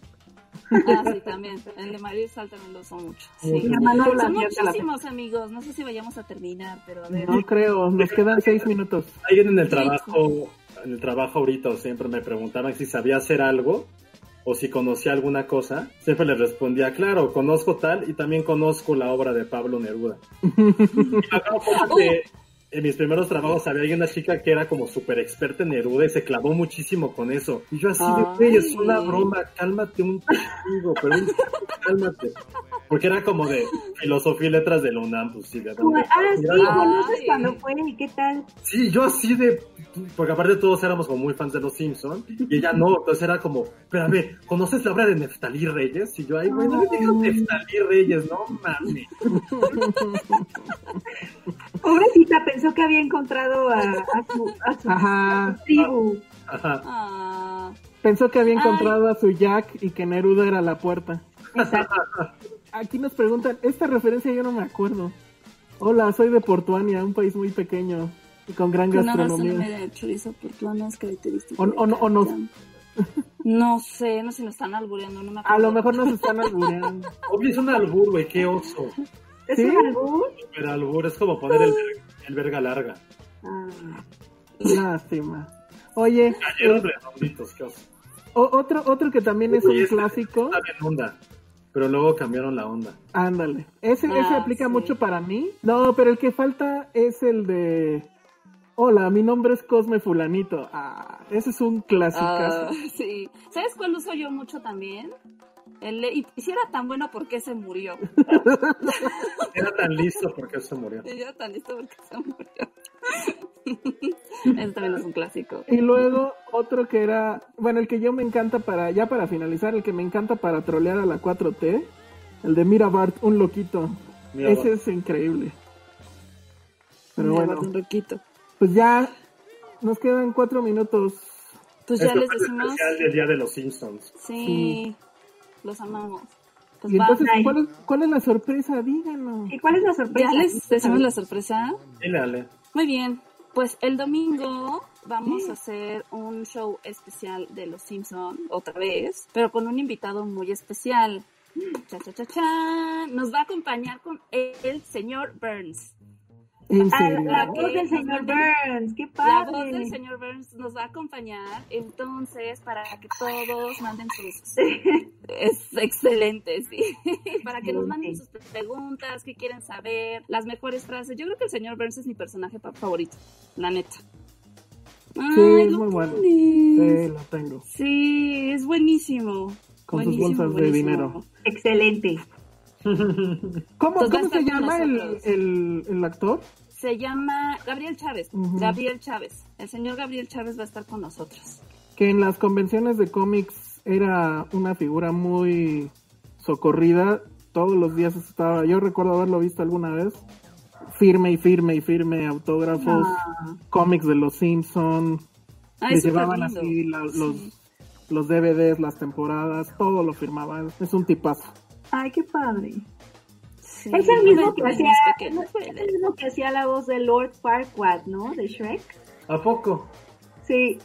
Ah, sí, también. El de María Sal también lo uso mucho. Sí.
La mano
Son
la-
muchísimos amigos. No sé si vayamos a terminar, pero a ver.
No creo, nos quedan seis minutos.
Alguien en el trabajo, en el trabajo ahorita o siempre me preguntaban si sabía hacer algo o si conocía alguna cosa. Siempre les respondía, claro, conozco tal y también conozco la obra de Pablo Neruda. y me acuerdo en mis primeros trabajos había una chica que era como súper experta en Neruda y se clavó muchísimo con eso. Y yo así de, güey, es una broma, cálmate un chingo, pero un cálmate. Porque era como de filosofía y letras de la UNAM, pues sí, de
ah, sí, conoces cuando fue y qué tal.
Sí, yo así de. Porque aparte todos éramos como muy fans de los Simpsons. Y ella no, entonces era como, pero a ver, ¿conoces la obra de Neftalí Reyes? Y yo, ay, güey, no me digas Neftalí Reyes, no mames.
Pobrecita, pensó que había encontrado a, a su, a su
Ajá.
tribu.
Ajá.
Ah,
Pensó que había
Ay.
encontrado a su Jack y que Neruda era la puerta.
Exacto.
Aquí nos preguntan, esta referencia yo no me acuerdo. Hola, soy de Portuania, un país muy pequeño y con gran
con una
gastronomía.
gastronomía de chorizo portuano es característico.
O, o, no- o nos,
No sé, no sé si me están albureando, no me
A
acuerdo.
lo mejor nos están albureando.
Obvio, es un albur, güey, qué oso.
¿Es
¿Sí?
un albur?
Pero albur es como poner el, ver- el verga larga.
Ah.
Lástima. Oye,
Cayeron redonditos, qué oso.
o- otro, otro que también es
Oye,
un
este
clásico.
Está bien onda. Pero luego cambiaron la onda.
Ándale. Ese, ese
Ah,
aplica
sí.
mucho para mí. No, pero el que falta es el de. Hola, mi nombre es Cosme Fulanito. Ah, ese es un clásico.
Ah, sí. ¿Sabes cuál uso yo mucho también? El y, si era tan bueno, ¿por qué se murió?
Era tan listo porque se murió.
Y yo tan listo, ¿por qué se murió? Ese también es un clásico.
Y luego otro que era, bueno, el que yo me encanta para, ya para finalizar, el que me encanta para trolear a la 4T, el de Mira Bart, un loquito.
Mira,
Ese
Bart.
es increíble. Pero
Mira,
bueno,
un roquito.
pues ya nos quedan cuatro minutos.
Pues ya les decimos.
especial del Día de los Simpsons.
Sí, los amamos. Pues
y entonces. ¿cuál es, ¿cuál es la sorpresa? Díganos.
¿Y cuál es la sorpresa?
¿Ya les decimos la sorpresa?
Dile, Ale.
Muy bien, pues el domingo vamos a hacer un show especial de Los Simpson otra vez, pero con un invitado muy especial. Cha, cha, cha, cha. Nos va a acompañar con el señor Burns.
En
Ah,
serio.
la voz del señor Burns, qué
La
padre.
voz del señor Burns nos va a acompañar, entonces para que todos manden sus... Es excelente, sí. para que nos manden sus preguntas, qué quieren saber, las mejores frases. Yo creo que el señor Burns es mi personaje favorito, la neta.
Sí,
Ay,
es muy bueno.
tienes.
Sí, lo tengo.
Sí, es buenísimo.
Con sus
Buenísimo,
bolsas de dinero.
Excelente.
¿Cómo, cómo se llama el, el, el actor?
Se llama Gabriel Chávez. Gabriel Chávez. El señor Gabriel Chávez va a estar con nosotros.
Que en las convenciones de cómics era una figura muy socorrida. Todos los días estaba, yo recuerdo haberlo visto alguna vez, firme y firme y firme, autógrafos,
Ah.
cómics de los Simpson,
Ay,
le llevaban
lindo.
así la-
Sí.
los, los DVDs, las temporadas, todo lo firmaba. Es un tipazo.
Ay, qué padre.
Sí.
Es el mismo que hacía,
pequeños,
es el mismo que hacía la voz de Lord Farquaad, ¿no? De Shrek.
¿A poco?
Sí.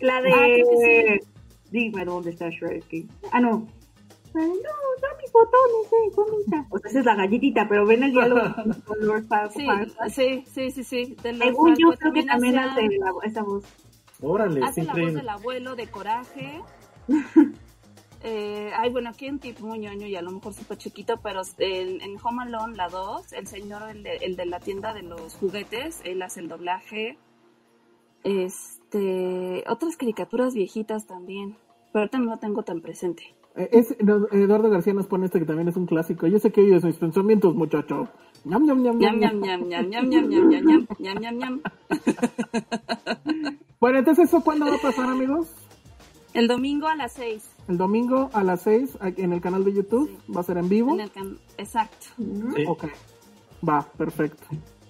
La de.
Ah, creo que
Dime dónde está Shrek. Ah, no. Ay, no, da mis botones, eh, comita. O sea, esa es la galletita, pero ven el diálogo con Lord Far-
Sí,
Farquaad.
sí, sí, sí, sí. De los
Según yo, creo que también hace la- esa voz.
Órale, es
Hace la voz del abuelo de Coraje. Eh, ay, bueno, aquí un tip muy ñoño y a lo mejor súper chiquito, pero en, en Home Alone, la 2, el señor, el de, el de la tienda de los juguetes, él hace el doblaje. Este, otras caricaturas viejitas también, pero ahorita no lo tengo tan presente.
Eh, Es, no, Eduardo García nos pone este que también es un clásico. Yo sé que oyes mis pensamientos, muchacho. Ñam, ñam, ñam,
Ñam,
ñam,
ñam,
ñam.
ñam, ñam, ñam, ñam, ñam, ñam, ñam, ñam, ñam.
Bueno, entonces, ¿eso cuándo va a pasar, amigos?
El domingo a las 6.
El domingo a las 6 aquí en el canal de YouTube. Va a ser en vivo.
En el can- Exacto.
Sí.
Ok. Va, perfecto.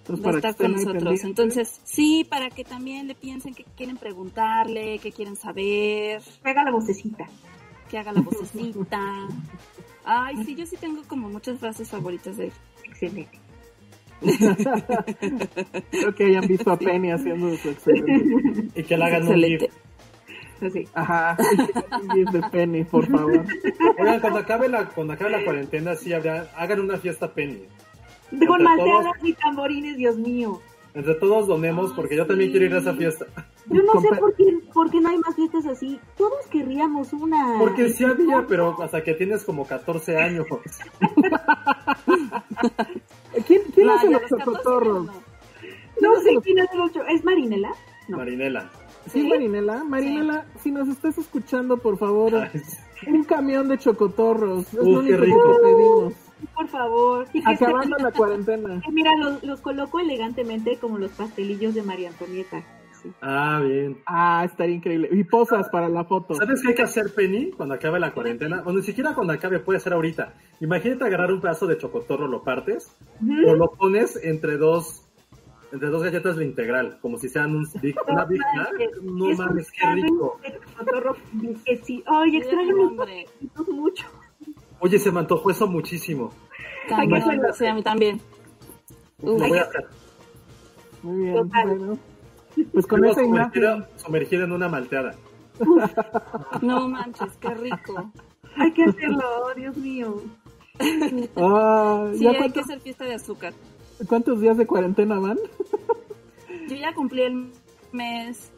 Entonces,
Va a
para que
estar con nosotros. Entonces, sí, para que también le piensen que quieren preguntarle, que quieren saber,
Pega la vocecita.
que haga la vocecita. Ay, sí, yo sí tengo como muchas frases favoritas de él.
Excelente.
Creo que hayan visto a Penny haciendo su excelente.
Y que le hagan un
Excelente.
GIF.
Así.
Ajá. Un de Penny, por favor.
Oigan, cuando acabe la, cuando acabe la cuarentena, sí habrá, hagan una fiesta Penny.
Con malteadas y tamborines, Dios mío.
Entre todos donemos,
Ah,
porque yo también
sí.
quiero ir a esa fiesta.
Yo no sé por qué, por qué no hay más fiestas así. Todos querríamos una.
Porque sí había, pero hasta que tienes como 14 años.
¿Quién, quién
No,
hace los
los 14
chocotorros?
no.
No sé quién es el otro. ¿Es Marinela? No.
Marinela.
Sí, Marinela. Marinela, si nos estás escuchando, por favor,
Ay,
un camión de chocotorros. Es
Uf,
lo único
rico.
que pedimos.
Por favor.
Acabando la cuarentena.
mira, los, los coloco elegantemente como los pastelillos de María Antonieta. Sí.
Ah, bien.
Ah, estaría increíble. Y posas para la foto.
¿Sabes qué hay que hacer, Penny, cuando acabe la cuarentena? O ni siquiera cuando acabe, puede ser ahorita. Imagínate agarrar un pedazo de chocotorro, lo partes, o lo pones entre dos entre dos galletas de integral, como si sean un big, una Big Mac. No
Es
mames, qué rico.
sándwich de cotorro que sí. Ay, extraño mucho.
Oye, se me antojó eso muchísimo.
También, sí, a mí también.
Lo voy a hacer.
Muy bien,
Total.
bueno. Pues con esa imagen.
sumergida, en una malteada.
No manches, qué rico.
Hay que hacerlo, oh, Dios mío.
Ah,
Sí,
¿ya
hay que
cuántos,
hacer fiesta de azúcar.
cuántos días de cuarentena van?
Yo ya cumplí el mes.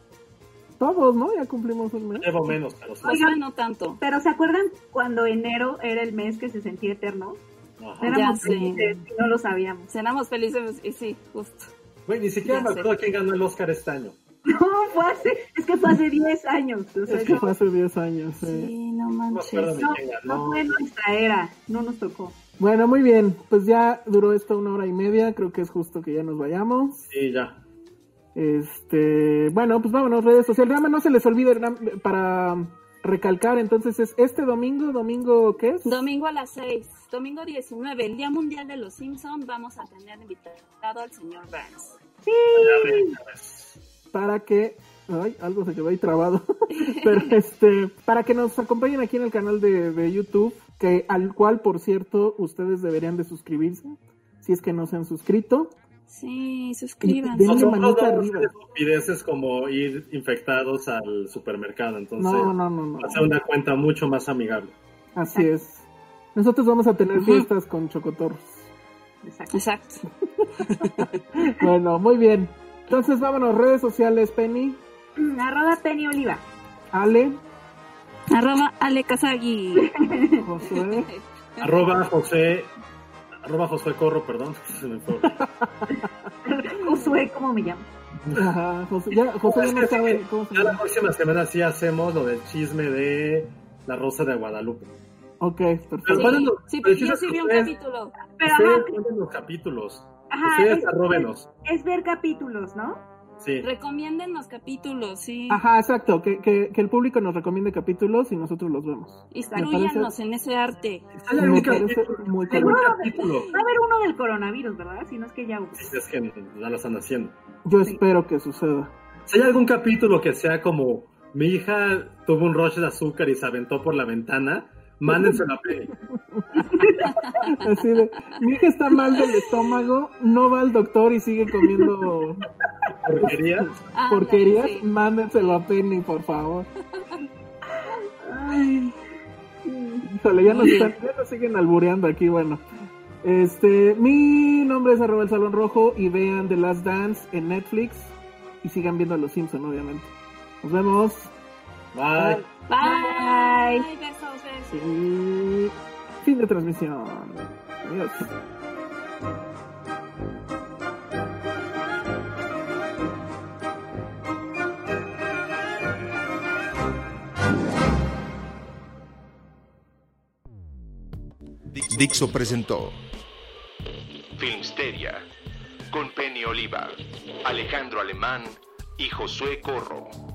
Todos, ¿no? Ya cumplimos un mes.
Llevo menos, pero sí.
O sea, no tanto.
Pero ¿se acuerdan cuando enero era el mes que se sentía eterno?
Ajá.
Éramos
sé.
felices y no lo sabíamos.
Cenamos felices y sí, justo.
Güey, ni siquiera
Ya
me
sé.
acuerdo quién ganó el Oscar este año.
No, fue hace, es que fue hace 10 años. o sea,
Es que
no-
fue hace 10 años. sí.
Sí, no
No
manches.
no, no
ganó.
fue nuestra era, no nos tocó.
Bueno, muy bien. Pues ya duró esto una hora y media. Creo que es justo que ya nos vayamos.
Sí, ya.
Este, bueno, pues vámonos, redes sociales. Nada más no se les olvide para recalcar, entonces es este domingo, domingo, ¿qué es?
Domingo a las 6, domingo 19, el Día Mundial de los Simpsons, vamos a tener invitado al señor Burns.
Para que, ay, algo se quedó ahí trabado, pero este, para que nos acompañen aquí en el canal de, de YouTube, que al cual, por cierto, ustedes deberían de suscribirse, si es que no se han suscrito.
Sí, suscríbanse.
denle
Nosotros
manita
no
arriba.
estupideces como ir infectados al supermercado, entonces
No, no, no,
ser una cuenta mucho más amigable.
Así es. Nosotros vamos a tener fiestas con chocotorros.
Exacto.
Exacto.
Bueno, muy bien. Entonces vámonos, redes sociales, Penny,
Mm, Arroba Penny Oliva.
Ale,
Arroba Ale Kazagi.
Josué,
Arroba José, arroba Josué Corro, perdón. se me fue.
Josué, ¿cómo me llamo?
ajá, José, ya, José no sabe cómo se
Ya la
llama.
próxima semana sí hacemos lo del chisme de la Rosa de Guadalupe.
Ok,
Pero
perfecto.
mándenos-
Sí,
pero
yo sí vi un capítulo.
Pero
Ustedes
ajá,
los capítulos.
ajá,
Ustedes
es,
arróbenos.
es ver capítulos, ¿no?
Sí.
Recomienden los capítulos, sí.
Ajá, exacto, que, que, que el público nos recomiende capítulos y nosotros los vemos.
Instruyanos en ese arte.
Hay
Me
algún
parece
capítulo.
muy
capítulo.
Va a haber uno del coronavirus, ¿verdad? Si no es que ya hubo.
Sí, Es que ya lo están haciendo.
Yo espero que suceda.
Si hay algún capítulo que sea como mi hija tuvo un rush de azúcar y se aventó por la ventana, mándenselo a Penny.
Así de, mi hija está mal del estómago, no va al doctor y sigue comiendo
Porquería.
Ándale,
porquerías,
sí.
mándenselo a Penny, por favor. Híjole, ya nos, están- ya nos siguen albureando aquí, bueno. Este, mi nombre es arroba el Salón Rojo y vean The Last Dance en Netflix y sigan viendo a Los Simpson, obviamente. Nos vemos.
Bye.
Bye.
Bye.
Besos, besos.
Y fin de transmisión. Adiós.
Dixo presentó
Filmsteria con Penny Oliva, Alejandro Alemán y Josué Corro.